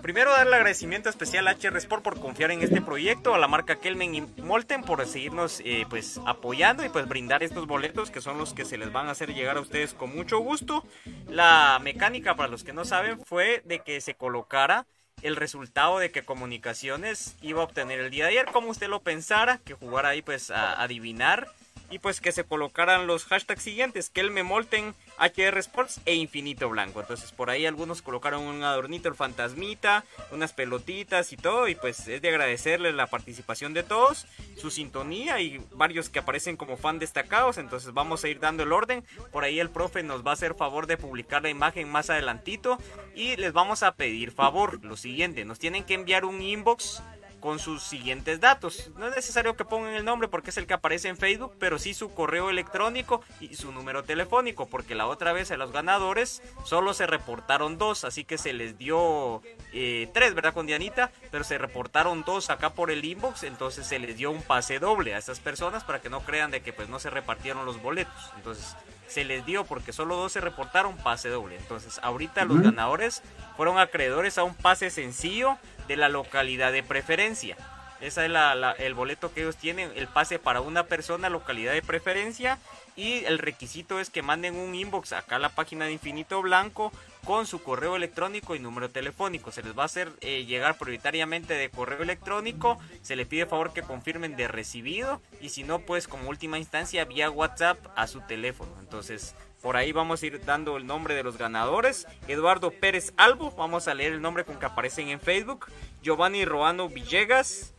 Primero darle agradecimiento especial a HR Sport por confiar en este proyecto, a la marca Kelmen y Molten por seguirnos eh, pues apoyando y pues brindar estos boletos que son los que se les van a hacer llegar a ustedes con mucho gusto. La mecánica para los que no saben fue de que se colocara el resultado de que Comunicaciones iba a obtener el día de ayer, como usted lo pensara, que jugara ahí pues a adivinar y pues que se colocaran los hashtags siguientes, Kelme Molten, HR Sports e Infinito Blanco. Entonces por ahí algunos colocaron un adornito, el fantasmita, unas pelotitas y todo. Y pues es de agradecerles la participación de todos, su sintonía y varios que aparecen como fan destacados. Entonces vamos a ir dando el orden. Por ahí el profe nos va a hacer favor de publicar la imagen más adelantito. Y les vamos a pedir favor, lo siguiente, nos tienen que enviar un inbox con sus siguientes datos. No es necesario que pongan el nombre porque es el que aparece en Facebook, pero sí su correo electrónico y su número telefónico, porque la otra vez a los ganadores solo se reportaron dos, así que se les dio eh, tres, ¿verdad? Con Dianita, pero se reportaron dos acá por el inbox, entonces se les dio un pase doble a esas personas para que no crean de que pues no se repartieron los boletos. Entonces se les dio porque solo dos se reportaron pase doble. Entonces ahorita los ganadores fueron acreedores a un pase sencillo de la localidad de preferencia. Ese es el boleto que ellos tienen, el pase para una persona, localidad de preferencia. Y el requisito es que manden un inbox acá a la página de Infinito Blanco con su correo electrónico y número telefónico. Se les va a hacer eh, llegar prioritariamente de correo electrónico. Se le pide favor que confirmen de recibido. Y si no, pues como última instancia vía WhatsApp a su teléfono. Entonces por ahí vamos a ir dando el nombre de los ganadores. Eduardo Pérez Albo, vamos a leer el nombre con que aparecen en Facebook. Giovanni Roano Villegas,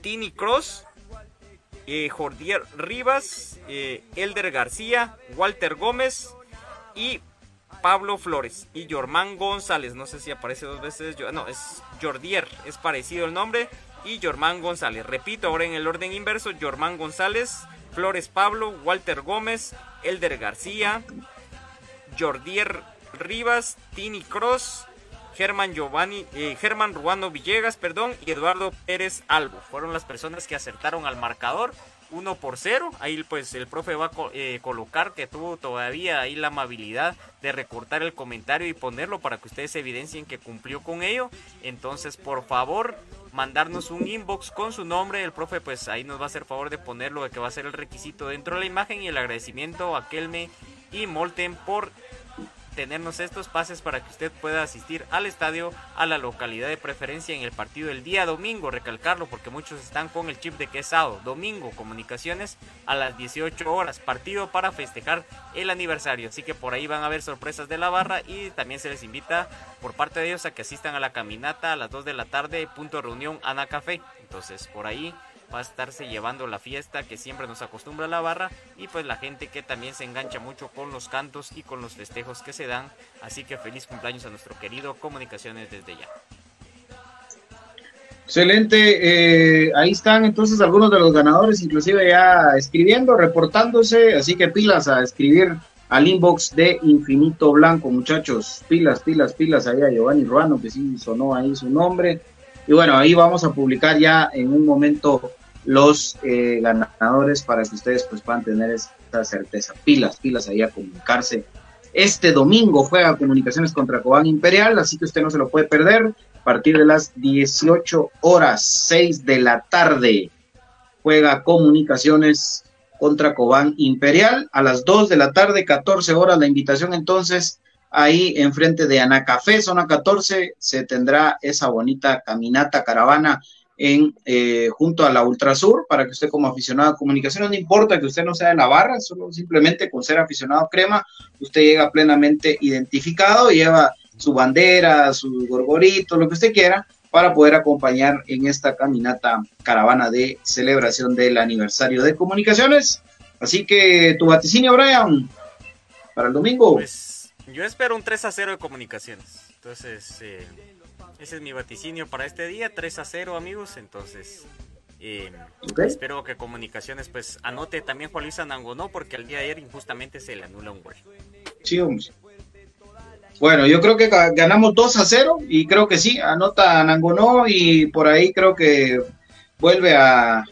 Tini Cross, eh, Jordier Rivas, eh, Elder García, Walter Gómez y Pablo Flores. Y Jormán González, no sé si aparece dos veces. No, es Jordier, es parecido el nombre. Y Jormán González. Repito, ahora en el orden inverso, Jormán González, Flores Pablo, Walter Gómez, Elder García, Jordier Rivas, Tini Cross, Germán Giovanni, eh, Germán Ruano Villegas, perdón, y Eduardo Pérez Albo. Fueron las personas que acertaron al marcador. 1 por 0. Ahí pues el profe va a eh, colocar que tuvo todavía ahí la amabilidad de recortar el comentario y ponerlo para que ustedes evidencien que cumplió con ello. Entonces por favor mandarnos un inbox con su nombre. El profe pues ahí nos va a hacer favor de ponerlo que va a ser el requisito dentro de la imagen y el agradecimiento a Kelme y Molten por tenernos estos pases para que usted pueda asistir al estadio a la localidad de preferencia en el partido el día domingo, recalcarlo porque muchos están con el chip de que domingo, comunicaciones a las 18 horas, partido para festejar el aniversario, así que por ahí van a haber sorpresas de la barra y también se les invita por parte de ellos a que asistan a la caminata a las 2 de la tarde, punto de reunión Ana Café, entonces por ahí va a estarse llevando la fiesta que siempre nos acostumbra la barra y pues la gente que también se engancha mucho con los cantos y con los festejos que se dan. Así que feliz cumpleaños a nuestro querido Comunicaciones desde ya. Excelente, eh, ahí están entonces algunos de los ganadores, inclusive ya escribiendo, reportándose, así que pilas a escribir al inbox de Infinito Blanco, muchachos. Pilas, pilas, pilas ahí a Giovanni Ruano, que sí sonó ahí su nombre. Y bueno, ahí vamos a publicar ya en un momento los eh, ganadores para que ustedes pues puedan tener esta certeza. Pilas, pilas ahí a comunicarse. Este domingo juega Comunicaciones contra Cobán Imperial, así que usted no se lo puede perder. A partir de las 18 horas, 6 de la tarde, juega Comunicaciones contra Cobán Imperial. A las 2 de la tarde, 14 horas, la invitación entonces ahí enfrente de Anacafé, zona 14, se tendrá esa bonita caminata, caravana en, eh, junto a la Ultrasur, para que usted como aficionado a comunicaciones, no importa que usted no sea de la barra, solo simplemente con ser aficionado a crema, usted llega plenamente identificado, lleva su bandera, su gorgorito, lo que usted quiera, para poder acompañar en esta caminata caravana de celebración del aniversario de comunicaciones. Así que tu vaticinio, Brian, para el domingo. Pues yo espero un 3 a 0 de comunicaciones. Entonces, eh, ese es mi vaticinio para este día, 3 a 0 amigos, entonces eh, espero que Comunicaciones pues anote también Juan Luis Anangonó porque el día de ayer injustamente se le anula un gol. Sí, hombre. Bueno, yo creo que ganamos 2 a 0 y creo que sí, anota Anangonó y por ahí creo que vuelve a, a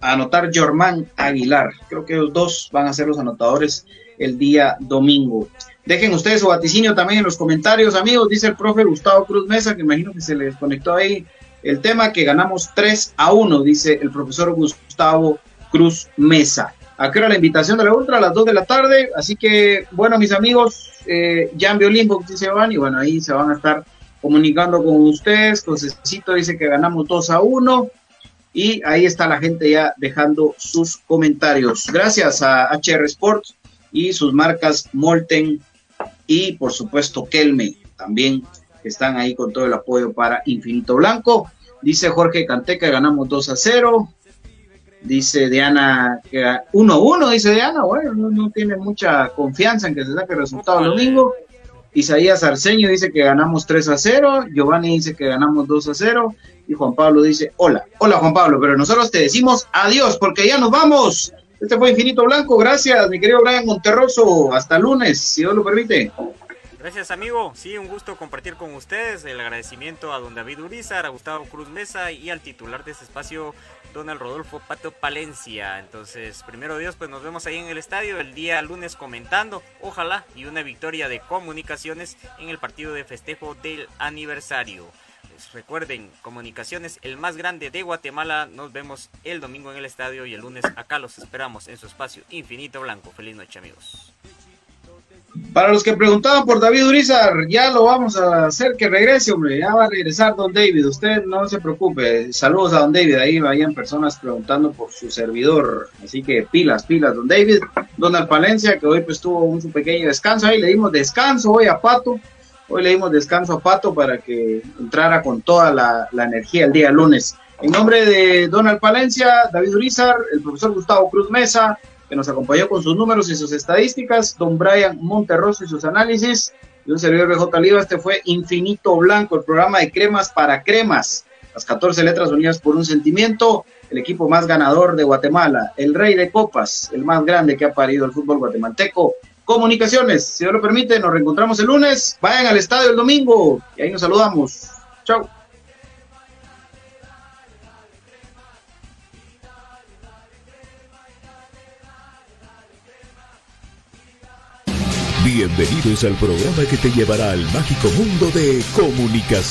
anotar Germán Aguilar. Creo que los dos van a ser los anotadores el día domingo. Dejen ustedes su vaticinio también en los comentarios, amigos. Dice el profe Gustavo Cruz Mesa, que imagino que se les conectó ahí el tema, que ganamos 3 a 1, dice el profesor Gustavo Cruz Mesa. ¿A qué hora la invitación de la Ultra? A las 2 de la tarde. Así que, bueno, mis amigos, eh, Jan Biolimbo, dice van, y bueno, ahí se van a estar comunicando con ustedes. Josecito dice que ganamos 2 a 1. Y ahí está la gente ya dejando sus comentarios. Gracias a HR Sports y sus marcas Molten y por supuesto Kelme también están ahí con todo el apoyo para Infinito Blanco. Dice Jorge Canteca, ganamos 2 a 0. Dice Diana que 1 a 1, dice Diana, bueno, no, tiene mucha confianza en que se saque el resultado el domingo. Isaías Arceño dice que ganamos 3 a 0, Giovanni dice que ganamos 2 a 0 y Juan Pablo dice, hola, hola Juan Pablo, pero nosotros te decimos adiós porque ya nos vamos. Este fue Infinito Blanco. Gracias, mi querido Brian Monterroso. Hasta lunes, si Dios lo permite. Gracias, amigo. Sí, un gusto compartir con ustedes. El agradecimiento a don David Urizar, a Gustavo Cruz Mesa y al titular de este espacio, Donald Rodolfo Pato Palencia. Entonces, primero Dios, pues nos vemos ahí en el estadio el día lunes comentando, ojalá, y una victoria de comunicaciones en el partido de festejo del aniversario. Recuerden, Comunicaciones, el más grande de Guatemala. Nos vemos el domingo en el estadio y el lunes acá los esperamos en su espacio Infinito Blanco. Feliz noche, amigos. Para los que preguntaban por David Urizar, ya lo vamos a hacer que regrese, hombre. Ya va a regresar Don David. Usted no se preocupe. Saludos a Don David. Ahí vayan personas preguntando por su servidor. Así que pilas, pilas, Don David. Donald Palencia, que hoy pues tuvo un pequeño descanso. Ahí le dimos descanso hoy a Pato. Hoy le dimos descanso a Pato para que entrara con toda la, energía el día lunes. En nombre de Donald Palencia, David Urizar, el profesor Gustavo Cruz Mesa, que nos acompañó con sus números y sus estadísticas, don Brian Monterroso y sus análisis, y un servidor BJ Oliva, este fue Infinito Blanco, el programa de cremas para cremas, las 14 letras unidas por un sentimiento, el equipo más ganador de Guatemala, el rey de copas, el más grande que ha parido el fútbol guatemalteco, comunicaciones. Si Dios lo permite, nos reencontramos el lunes. Vayan al estadio el domingo y ahí nos saludamos. Chao. Bienvenidos al programa que te llevará al mágico mundo de comunicación.